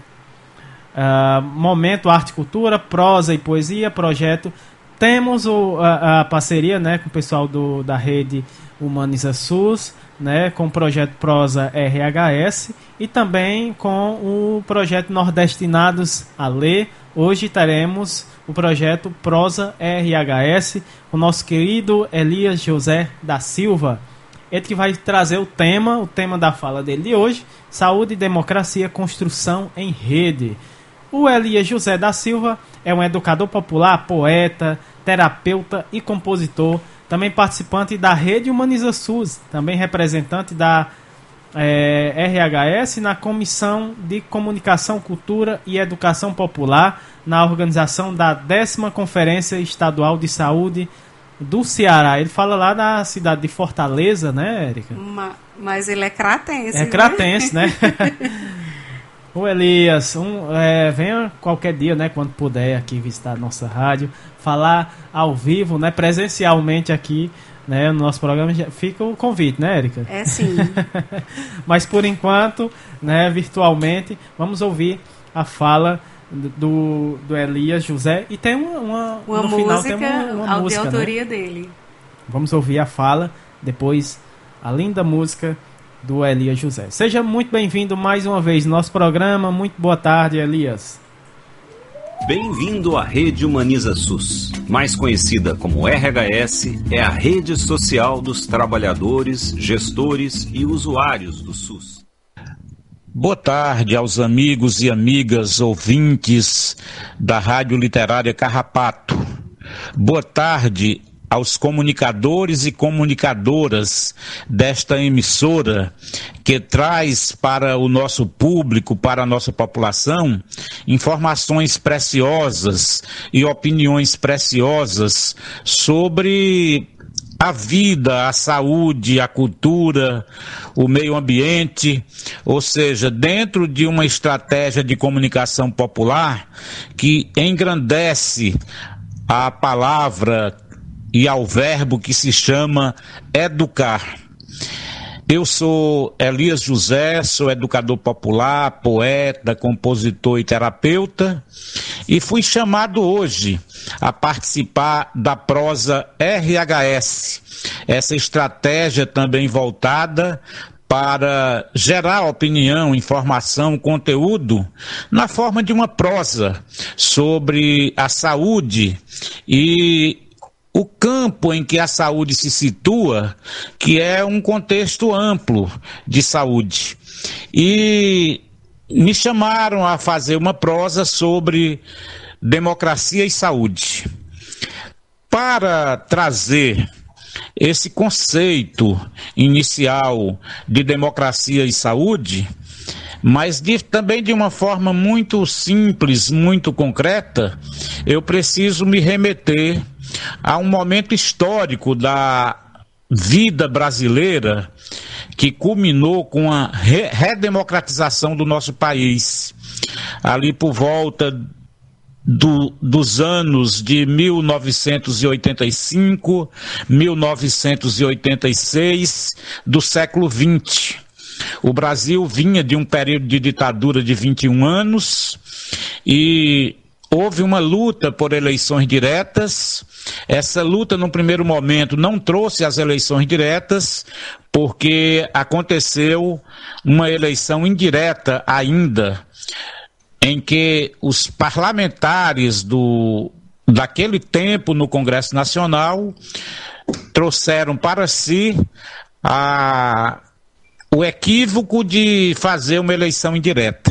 Uh, momento Arte e Cultura, Prosa e Poesia, projeto. Temos o, a, a, parceria né, com o pessoal do, da rede Humaniza SUS, né, com o projeto Prosa RHS e também com o projeto Nordestinados a Ler. Hoje teremos o projeto Prosa RHS, o nosso querido Elias José da Silva. Ele que vai trazer o tema, o tema da fala dele de hoje, Saúde, Democracia, Construção em Rede. O Elias José da Silva é um educador popular, poeta, terapeuta e compositor, também participante da Rede Humaniza SUS, também representante da é, RHS na Comissão de Comunicação, Cultura e Educação Popular, na organização da décima Conferência Estadual de Saúde do Ceará. Ele fala lá da cidade de Fortaleza, né, Érica? Mas ele é cratense. É cratense, né? *laughs* Ô Elias, um, é, venha qualquer dia, né, quando puder aqui visitar a nossa rádio, falar ao vivo, né, presencialmente aqui, né, no nosso programa, fica o convite, né, Érica? É sim. *laughs* Mas por enquanto, né, virtualmente, vamos ouvir a fala do, do Elias José e tem uma, uma, uma no música, final tem uma, uma música, de né? autoria né? dele. Vamos ouvir a fala, depois a linda música do Elias José. Seja muito bem-vindo mais uma vez no nosso programa. Muito boa tarde, Elias. Bem-vindo à Rede Humaniza SUS. Mais conhecida como RHS, é a rede social dos trabalhadores, gestores e usuários do SUS. Boa tarde aos amigos e amigas ouvintes da Rádio Literária Carrapato. Boa tarde aos comunicadores e comunicadoras desta emissora que traz para o nosso público, para a nossa população, informações preciosas e opiniões preciosas sobre a vida, a saúde, a cultura, o meio ambiente, ou seja, dentro de uma estratégia de comunicação popular que engrandece a palavra e ao verbo que se chama educar. Eu sou Elias José, sou educador popular, poeta, compositor e terapeuta, e fui chamado hoje a participar da prosa RHS, essa estratégia também voltada para gerar opinião, informação, conteúdo na forma de uma prosa sobre a saúde e o campo em que a saúde se situa, que é um contexto amplo de saúde. E me chamaram a fazer uma prosa sobre democracia e saúde. Para trazer esse conceito inicial de democracia e saúde, mas de, também de uma forma muito simples, muito concreta, eu preciso me remeter a um momento histórico da vida brasileira que culminou com a re redemocratização do nosso país. Ali por volta do, dos anos de 1985, 1986 do século XX. O Brasil vinha de um período de ditadura de 21 anos e houve uma luta por eleições diretas. Essa luta, no primeiro momento, não trouxe as eleições diretas, porque aconteceu uma eleição indireta ainda, em que os parlamentares do, daquele tempo no Congresso Nacional trouxeram para si a, o equívoco de fazer uma eleição indireta.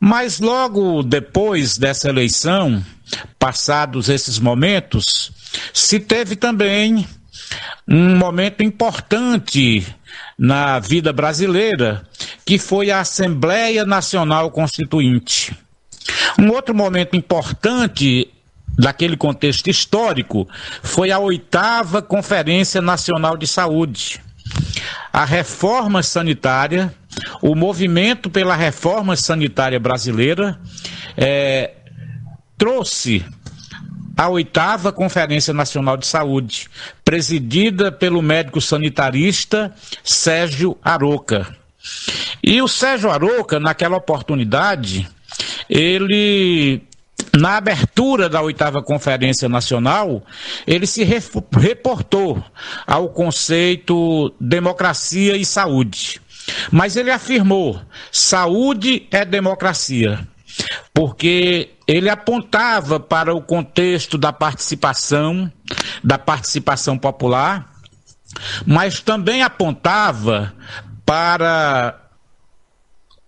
Mas logo depois dessa eleição, passados esses momentos, se teve também um momento importante na vida brasileira, que foi a Assembleia Nacional Constituinte. Um outro momento importante daquele contexto histórico foi a oitava Conferência Nacional de Saúde. A reforma sanitária, o movimento pela reforma sanitária brasileira é, trouxe a oitava Conferência Nacional de Saúde, presidida pelo médico sanitarista Sérgio Aroca. E o Sérgio Aroca, naquela oportunidade, ele na abertura da oitava Conferência Nacional, ele se reportou ao conceito democracia e saúde. Mas ele afirmou: saúde é democracia porque ele apontava para o contexto da participação, da participação popular, mas também apontava para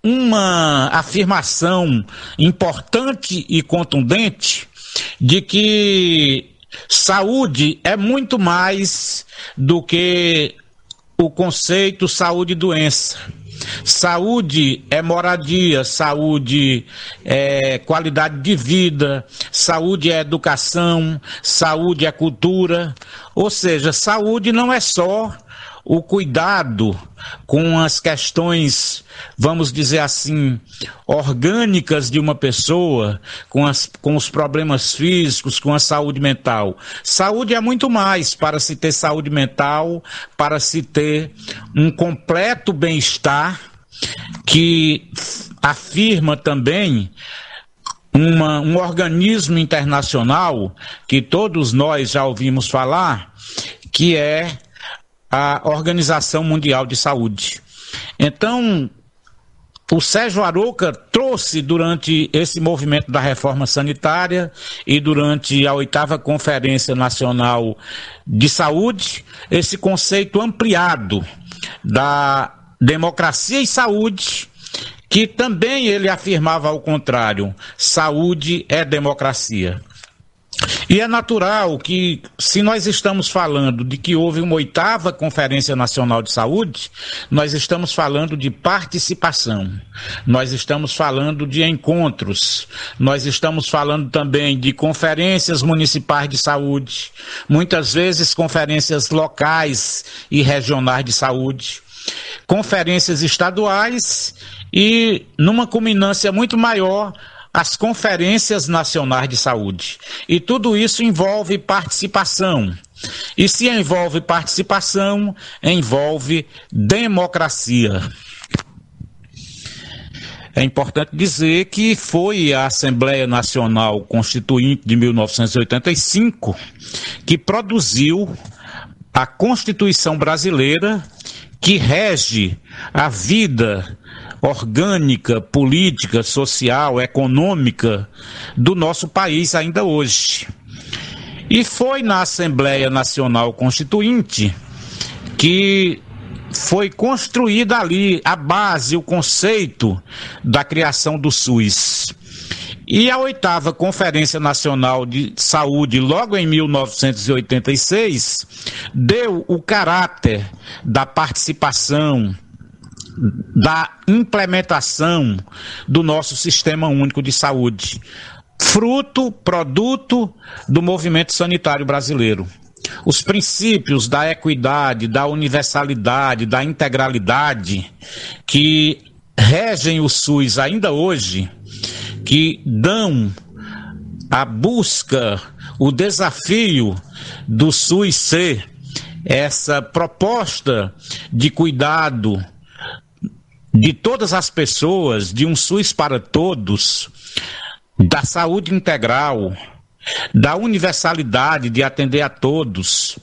uma afirmação importante e contundente de que saúde é muito mais do que o conceito saúde e doença Saúde é moradia, saúde é qualidade de vida, saúde é educação, saúde é cultura. Ou seja, saúde não é só o cuidado com as questões, vamos dizer assim, orgânicas de uma pessoa, com, as, com os problemas físicos, com a saúde mental. Saúde é muito mais para se ter saúde mental, para se ter um completo bem-estar, que afirma também uma, um organismo internacional que todos nós já ouvimos falar, que é a Organização Mundial de Saúde. Então, o Sérgio Aroca trouxe durante esse movimento da reforma sanitária e durante a oitava Conferência Nacional de Saúde esse conceito ampliado da democracia e saúde, que também ele afirmava ao contrário: saúde é democracia. E é natural que, se nós estamos falando de que houve uma oitava Conferência Nacional de Saúde, nós estamos falando de participação, nós estamos falando de encontros, nós estamos falando também de conferências municipais de saúde, muitas vezes conferências locais e regionais de saúde, conferências estaduais e, numa culminância muito maior, as conferências nacionais de saúde. E tudo isso envolve participação. E se envolve participação, envolve democracia. É importante dizer que foi a Assembleia Nacional Constituinte de 1985 que produziu a Constituição Brasileira que rege a vida orgânica, política, social, econômica do nosso país ainda hoje. E foi na Assembleia Nacional Constituinte que foi construída ali a base, o conceito da criação do SUS. E a oitava Conferência Nacional de Saúde, logo em 1986, deu o caráter da participação, da implementação do nosso Sistema Único de Saúde, fruto, produto do movimento sanitário brasileiro. Os princípios da equidade, da universalidade, da integralidade que regem o SUS ainda hoje, que dão a busca, o desafio do SUS ser essa proposta de cuidado de todas as pessoas, de um SUS para todos, da saúde integral, da universalidade de atender a todos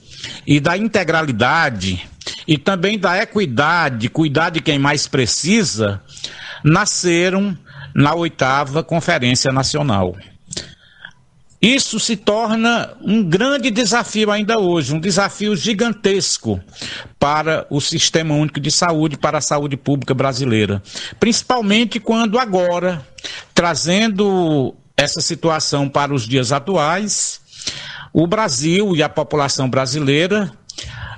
e da integralidade e também da equidade, cuidar de quem mais precisa, nasceram na oitava Conferência Nacional. Isso se torna um grande desafio ainda hoje, um desafio gigantesco para o Sistema Único de Saúde, para a saúde pública brasileira. Principalmente quando agora, trazendo essa situação para os dias atuais, o Brasil e a população brasileira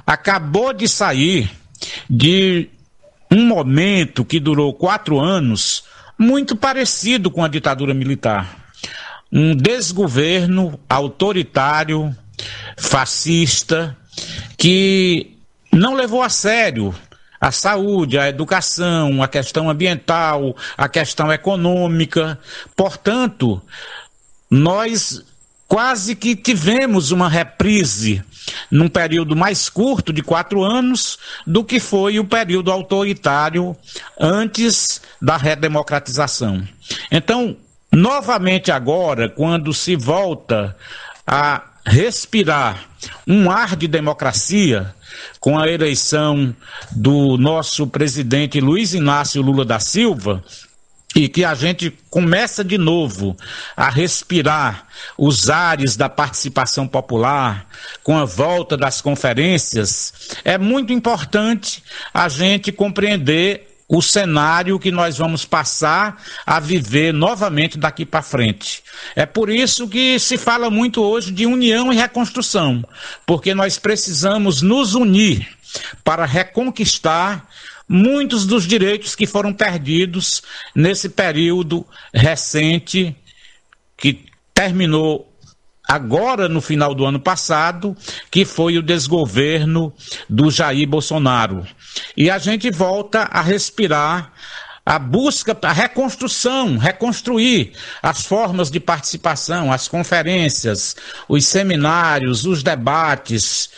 acabou de sair de um momento que durou quatro anos, muito parecido com a ditadura militar um desgoverno autoritário, fascista, que não levou a sério a saúde, a educação, a questão ambiental, a questão econômica. Portanto, nós quase que tivemos uma reprise num período mais curto de quatro anos do que foi o período autoritário antes da redemocratização. Então, Novamente agora, quando se volta a respirar um ar de democracia com a eleição do nosso presidente Luiz Inácio Lula da Silva, e que a gente começa de novo a respirar os ares da participação popular, com a volta das conferências, é muito importante a gente compreender o cenário que nós vamos passar a viver novamente daqui para frente. É por isso que se fala muito hoje de união e reconstrução, porque nós precisamos nos unir para reconquistar muitos dos direitos que foram perdidos nesse período recente que terminou agora no final do ano passado, que foi o desgoverno do Jair Bolsonaro. E a gente volta a respirar a busca, a reconstrução, reconstruir as formas de participação, as conferências, os seminários, os debates,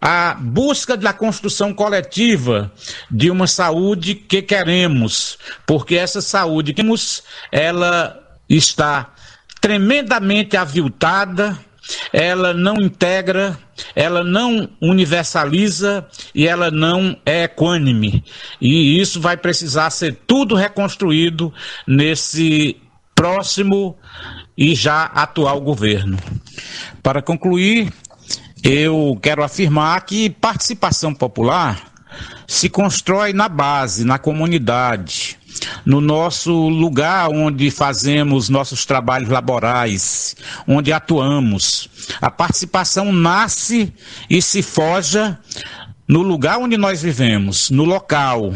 a busca da construção coletiva de uma saúde que queremos, porque essa saúde que temos, ela está tremendamente aviltada, ela não integra, ela não universaliza e ela não é equânime. E isso vai precisar ser tudo reconstruído nesse próximo e já atual governo. Para concluir, eu quero afirmar que participação popular se constrói na base, na comunidade no nosso lugar onde fazemos nossos trabalhos laborais, onde atuamos. A participação nasce e se forja no lugar onde nós vivemos, no local.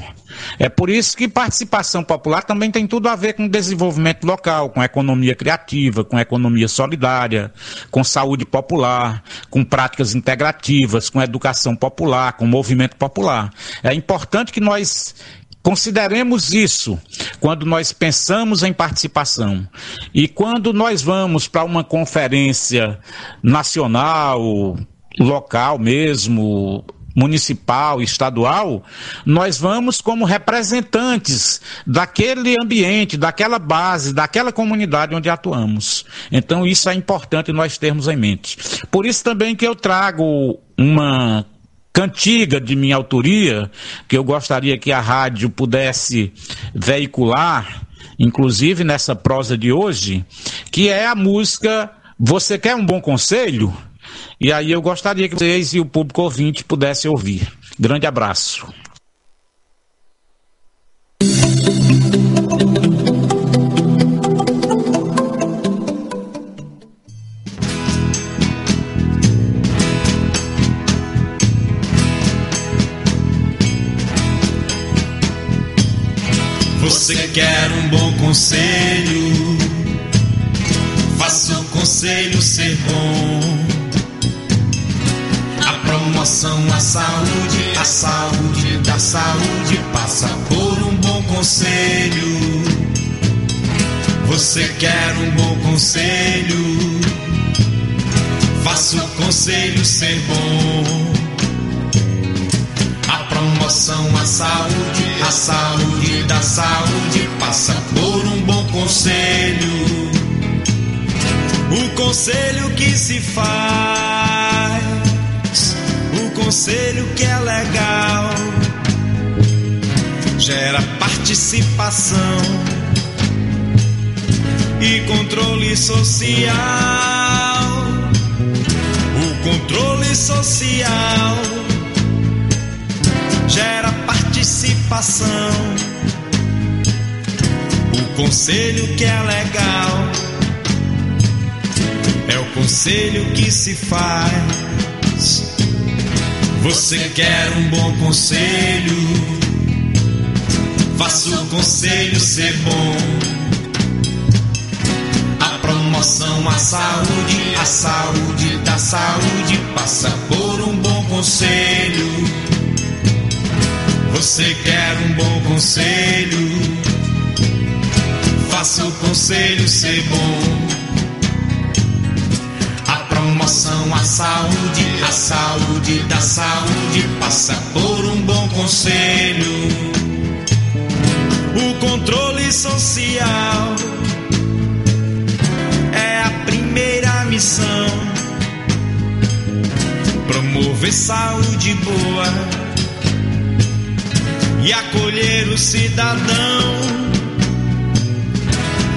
É por isso que participação popular também tem tudo a ver com desenvolvimento local, com economia criativa, com economia solidária, com saúde popular, com práticas integrativas, com educação popular, com movimento popular. É importante que nós Consideremos isso quando nós pensamos em participação. E quando nós vamos para uma conferência nacional, local mesmo, municipal, estadual, nós vamos como representantes daquele ambiente, daquela base, daquela comunidade onde atuamos. Então isso é importante nós termos em mente. Por isso também que eu trago uma cantiga de minha autoria, que eu gostaria que a rádio pudesse veicular, inclusive nessa prosa de hoje, que é a música Você Quer um Bom Conselho? E aí eu gostaria que vocês e o público ouvinte pudessem ouvir. Grande abraço. Você quer um bom conselho? Faça o conselho ser bom. A promoção à saúde, a saúde da saúde passa por um bom conselho. Você quer um bom conselho? Faça o conselho ser bom promoção saúde, a saúde da saúde passa por um bom conselho. O conselho que se faz, o conselho que é legal, gera participação e controle social. O controle social participação. O conselho que é legal é o conselho que se faz. Você quer um bom conselho? Faça o conselho ser bom. A promoção à saúde, a saúde da saúde passa por um bom conselho. Você quer um bom conselho? Faça o conselho ser bom. A promoção à saúde, a saúde da saúde passa por um bom conselho. O controle social é a primeira missão. Promover saúde boa e acolher o cidadão.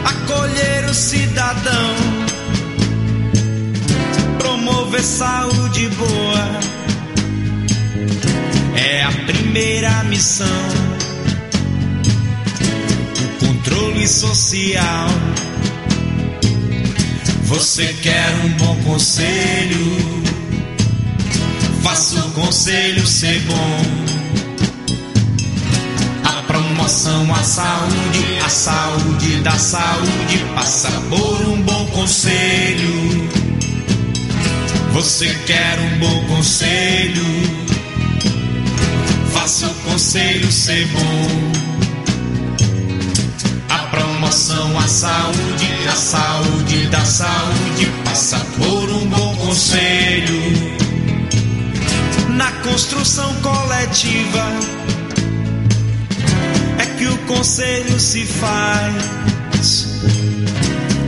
Acolher o cidadão, promover saúde boa é a primeira missão. O controle social. Você quer um bom conselho? Faça o conselho ser bom promoção à saúde, a saúde da saúde passa por um bom conselho. Você quer um bom conselho? Faça o conselho ser bom. A promoção à saúde, a saúde da saúde passa por um bom conselho. Na construção coletiva que o conselho se faz.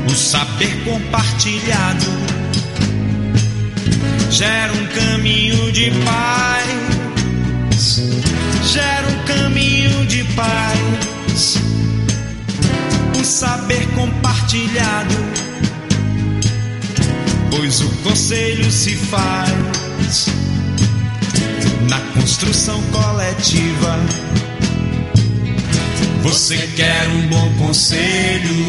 O saber compartilhado gera um caminho de paz. Gera um caminho de paz. O saber compartilhado, pois o conselho se faz na construção coletiva Você quer um bom conselho?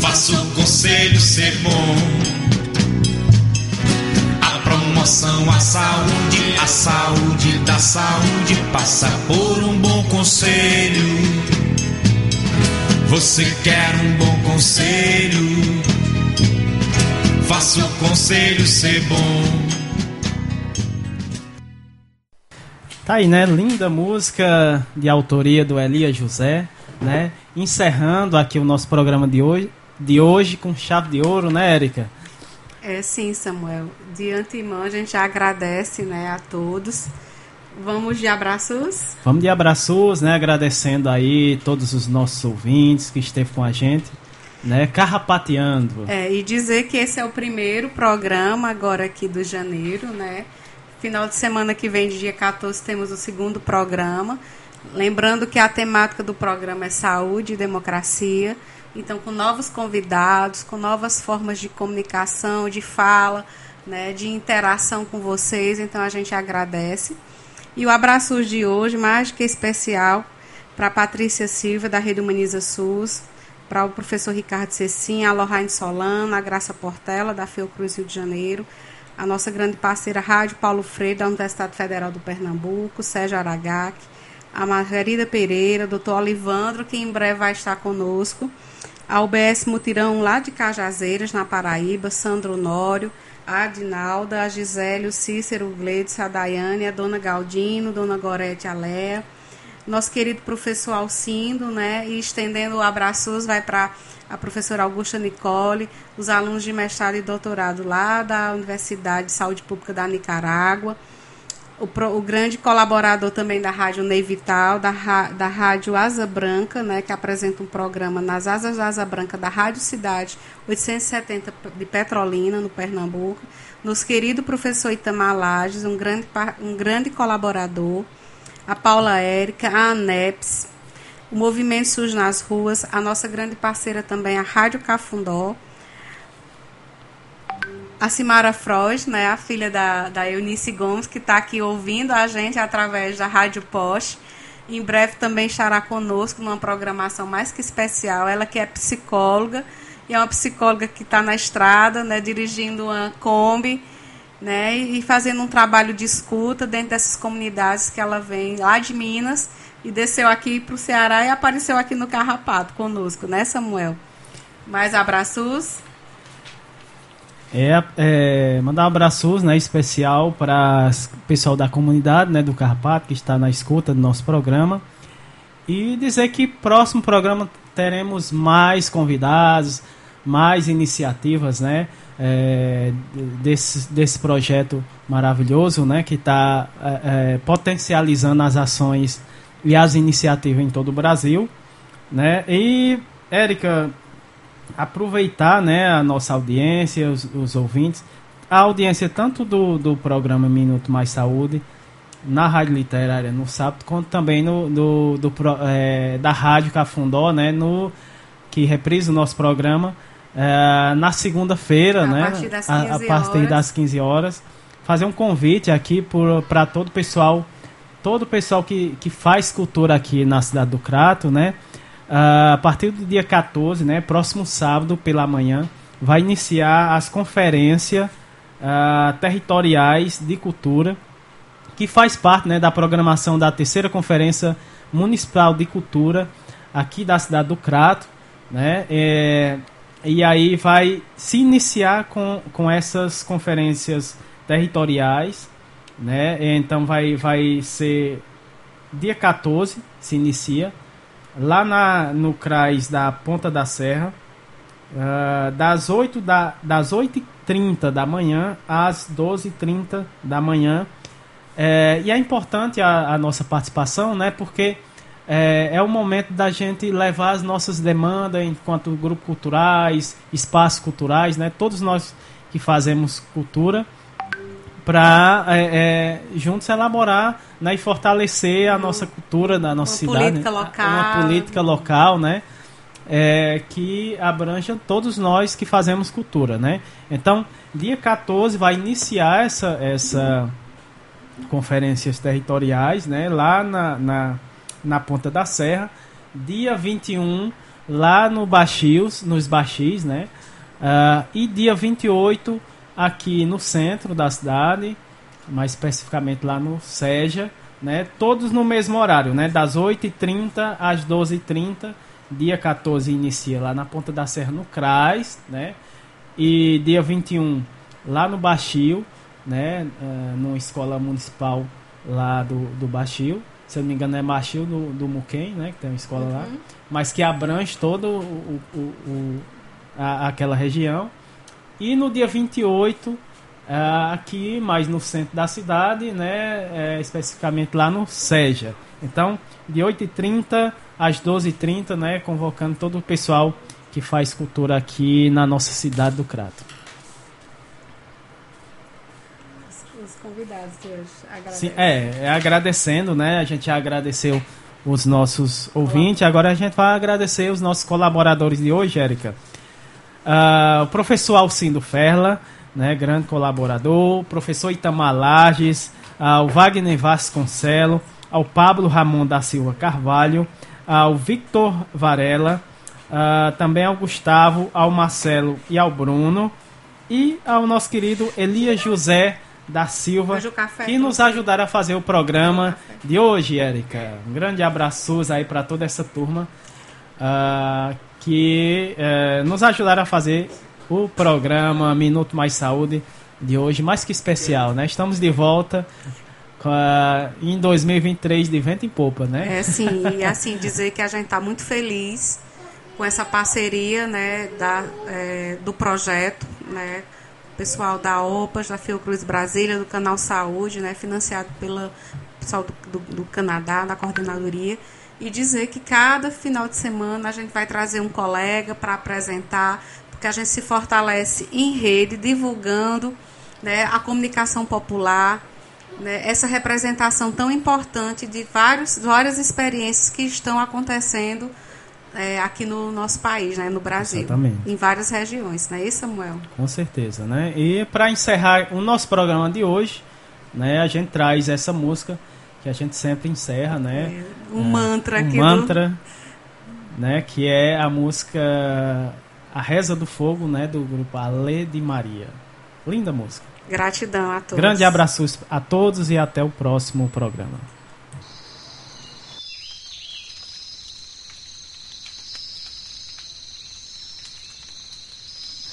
Faça o conselho ser bom. A promoção à saúde, a saúde da saúde passa por um bom conselho. Você quer um bom conselho? Faça o conselho ser bom. Tá aí, né? Linda música de autoria do Elia José, né? Encerrando aqui o nosso programa de hoje, de hoje com chave de ouro, né, Érica? É sim, Samuel. De antemão a gente agradece, né, a todos. Vamos de abraços. Vamos de abraços, né? Agradecendo aí todos os nossos ouvintes que esteve com a gente, né? Carrapateando. É, e dizer que esse é o primeiro programa agora aqui do janeiro, né? Final de semana que vem, dia 14, temos o segundo programa. Lembrando que a temática do programa é saúde e democracia. Então, com novos convidados, com novas formas de comunicação, de fala, né, de interação com vocês. Então, a gente agradece. E o abraço de hoje, mais que especial, para Patrícia Silva, da Rede Humaniza SUS, para o professor Ricardo Cecim, a Lohane Solano, a Graça Portela, da Fiocruz Rio de Janeiro, a nossa grande parceira Rádio Paulo Freire, da Universidade Federal do Pernambuco, Sérgio Aragac, a Margarida Pereira, doutor Olivandro, que em breve vai estar conosco, a UBS Mutirão, lá de Cajazeiras, na Paraíba, Sandro Nório, a Adinalda, a Gisele, o Cícero, o Gleides, a Daiane, a Dona Galdino, Dona Gorete Alea, nosso querido professor Alcindo, né, e estendendo abraços, vai para a professora Augusta Nicole, os alunos de mestrado e doutorado lá da Universidade de Saúde Pública da Nicarágua, o, pro, o grande colaborador também da Rádio Ney Vital, da, da Rádio Asa Branca, né, que apresenta um programa nas Asas da Asa Branca da Rádio Cidade 870 de Petrolina, no Pernambuco, nos querido professor Itamar Lages, um grande, um grande colaborador, a Paula Érica, a ANEPS, o Movimento SUS nas Ruas, a nossa grande parceira também, a Rádio Cafundó, a Simara Frost, né, a filha da, da Eunice Gomes, que está aqui ouvindo a gente através da Rádio Post. Em breve também estará conosco numa programação mais que especial. Ela que é psicóloga, e é uma psicóloga que está na estrada, né, dirigindo uma Kombi, né, e fazendo um trabalho de escuta dentro dessas comunidades que ela vem lá de Minas e desceu aqui para o Ceará e apareceu aqui no Carrapato conosco, né, Samuel? Mais abraços. É, é, mandar um abraços né, especial para o pessoal da comunidade né, do Carrapato que está na escuta do nosso programa. E dizer que próximo programa teremos mais convidados, mais iniciativas né, é, desse, desse projeto maravilhoso né, que está é, é, potencializando as ações e as iniciativas em todo o Brasil. Né? E, Érica, aproveitar né, a nossa audiência, os, os ouvintes, a audiência tanto do, do programa Minuto Mais Saúde, na Rádio Literária no sábado, quanto também no, do, do é, da Rádio Cafundó, né, no, que reprisa o nosso programa é, na segunda-feira, né, partir a, a, partir das 15 horas. Fazer um convite aqui para todo o pessoal, todo o pessoal que, que faz cultura aqui na cidade do Crato, né, Uh, a partir do dia 14, né, próximo sábado pela manhã, vai iniciar as conferências uh, territoriais de cultura, que faz parte né, da programação da terceira Conferência Municipal de Cultura aqui da cidade do Crato. Né, é, e aí vai se iniciar com, com essas conferências territoriais. Né, então vai, vai ser dia 14, se inicia lá na, no CRAS da Ponta da Serra, uh, das 8 da, das 8h30 da manhã às 12h30 da manhã. É, e é importante a, a, nossa participação, né? Porque é, é o momento da gente levar as nossas demandas enquanto grupos culturais, espaços culturais, né? Todos nós que fazemos cultura para é, é, juntos elaborar né, e fortalecer a uhum. nossa cultura da nossa uma cidade. Política né? local. Uma política local, né? É, que abranja todos nós que fazemos cultura, né? Então, dia 14 vai iniciar essa, essa conferências territoriais, né? Lá na, na na Ponta da Serra. Dia 21, lá no Baxios, nos Baxis, né? Uh, e dia 28, aqui no centro da cidade, mais especificamente lá no Seja, né? Todos no mesmo horário, né? Das 8h30 às 12h30. Dia 14 inicia lá na Ponta da Serra, no CRAS, né? E dia 21 lá no Baixio, né? Uh, numa escola municipal lá do, do Baixio. Se eu não me engano é Baixio do, do Muquem, né? Que tem uma escola uhum. lá. Mas que abrange todo o, o, o a, aquela região. E no dia 28, uh, aqui mais no centro da cidade, né? É, especificamente lá no Seja. Então, de 8h30 às 12h30, né? Convocando todo o pessoal que faz cultura aqui na nossa cidade do Crato. Os convidados de hoje. Sim, é, é, agradecendo, né? A gente agradeceu os nossos ouvintes, agora a gente vai agradecer os nossos colaboradores de hoje, Érica. Uh, o professor Alcindo Ferla, né, grande colaborador, o professor Itamar Lages, uh, o Wagner Vasconcelo, ao Pablo Ramon da Silva Carvalho, ao Victor Varela, uh, também ao Gustavo, ao Marcelo e ao Bruno, e ao nosso querido Elias José da Silva, que nos ajudaram a fazer o programa de hoje, Érica. Um grande abraço aí para toda essa turma. Uh, que uh, nos ajudaram a fazer o programa Minuto Mais Saúde de hoje, mais que especial, né? Estamos de volta uh, em 2023 de vento em popa, né? É sim, e assim dizer que a gente está muito feliz com essa parceria, né, da, é, do projeto, né, pessoal da OPAS, da Fiocruz Brasília, do Canal Saúde, né, financiado pelo pessoal do, do, do Canadá, da coordenadoria, e dizer que cada final de semana a gente vai trazer um colega para apresentar, porque a gente se fortalece em rede, divulgando né, a comunicação popular, né, essa representação tão importante de vários, várias experiências que estão acontecendo é, aqui no nosso país, né, no Brasil, Exatamente. em várias regiões, não é isso, Samuel? Com certeza, né? E para encerrar o nosso programa de hoje, né, a gente traz essa música que a gente sempre encerra, né? É, um é, mantra um aqui mantra, do... né, que é a música A Reza do Fogo, né, do grupo Ale de Maria. Linda música. Gratidão a todos. Grande abraço a todos e até o próximo programa.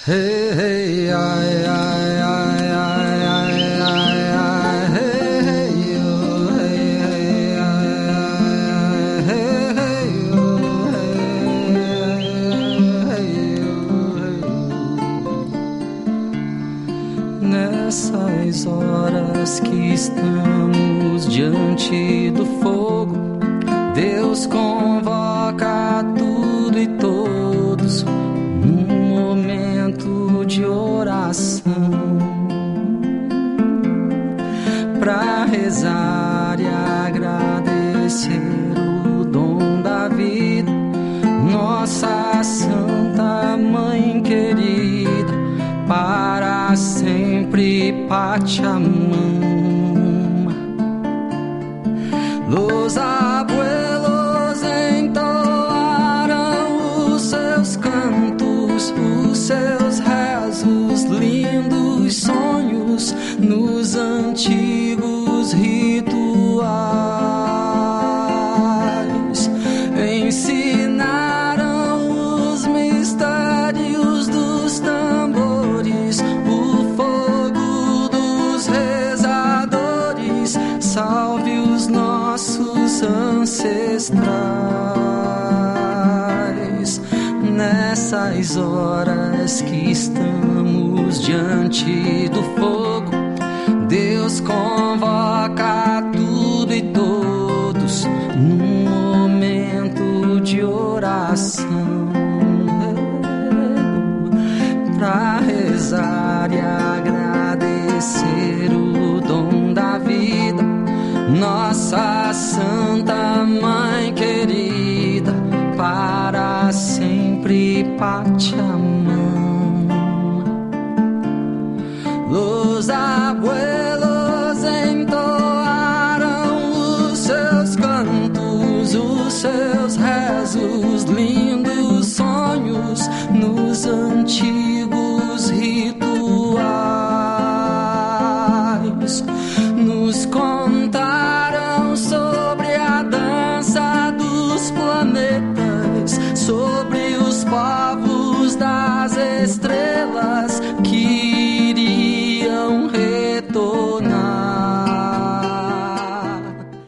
Hey, hey, ai, ai, Nessas horas que estamos diante do fogo, Deus convoca tudo e todos num momento de oração para rezar Pachamama. Los nessas horas que estamos diante do fogo. Querida, para sempre Pachamama.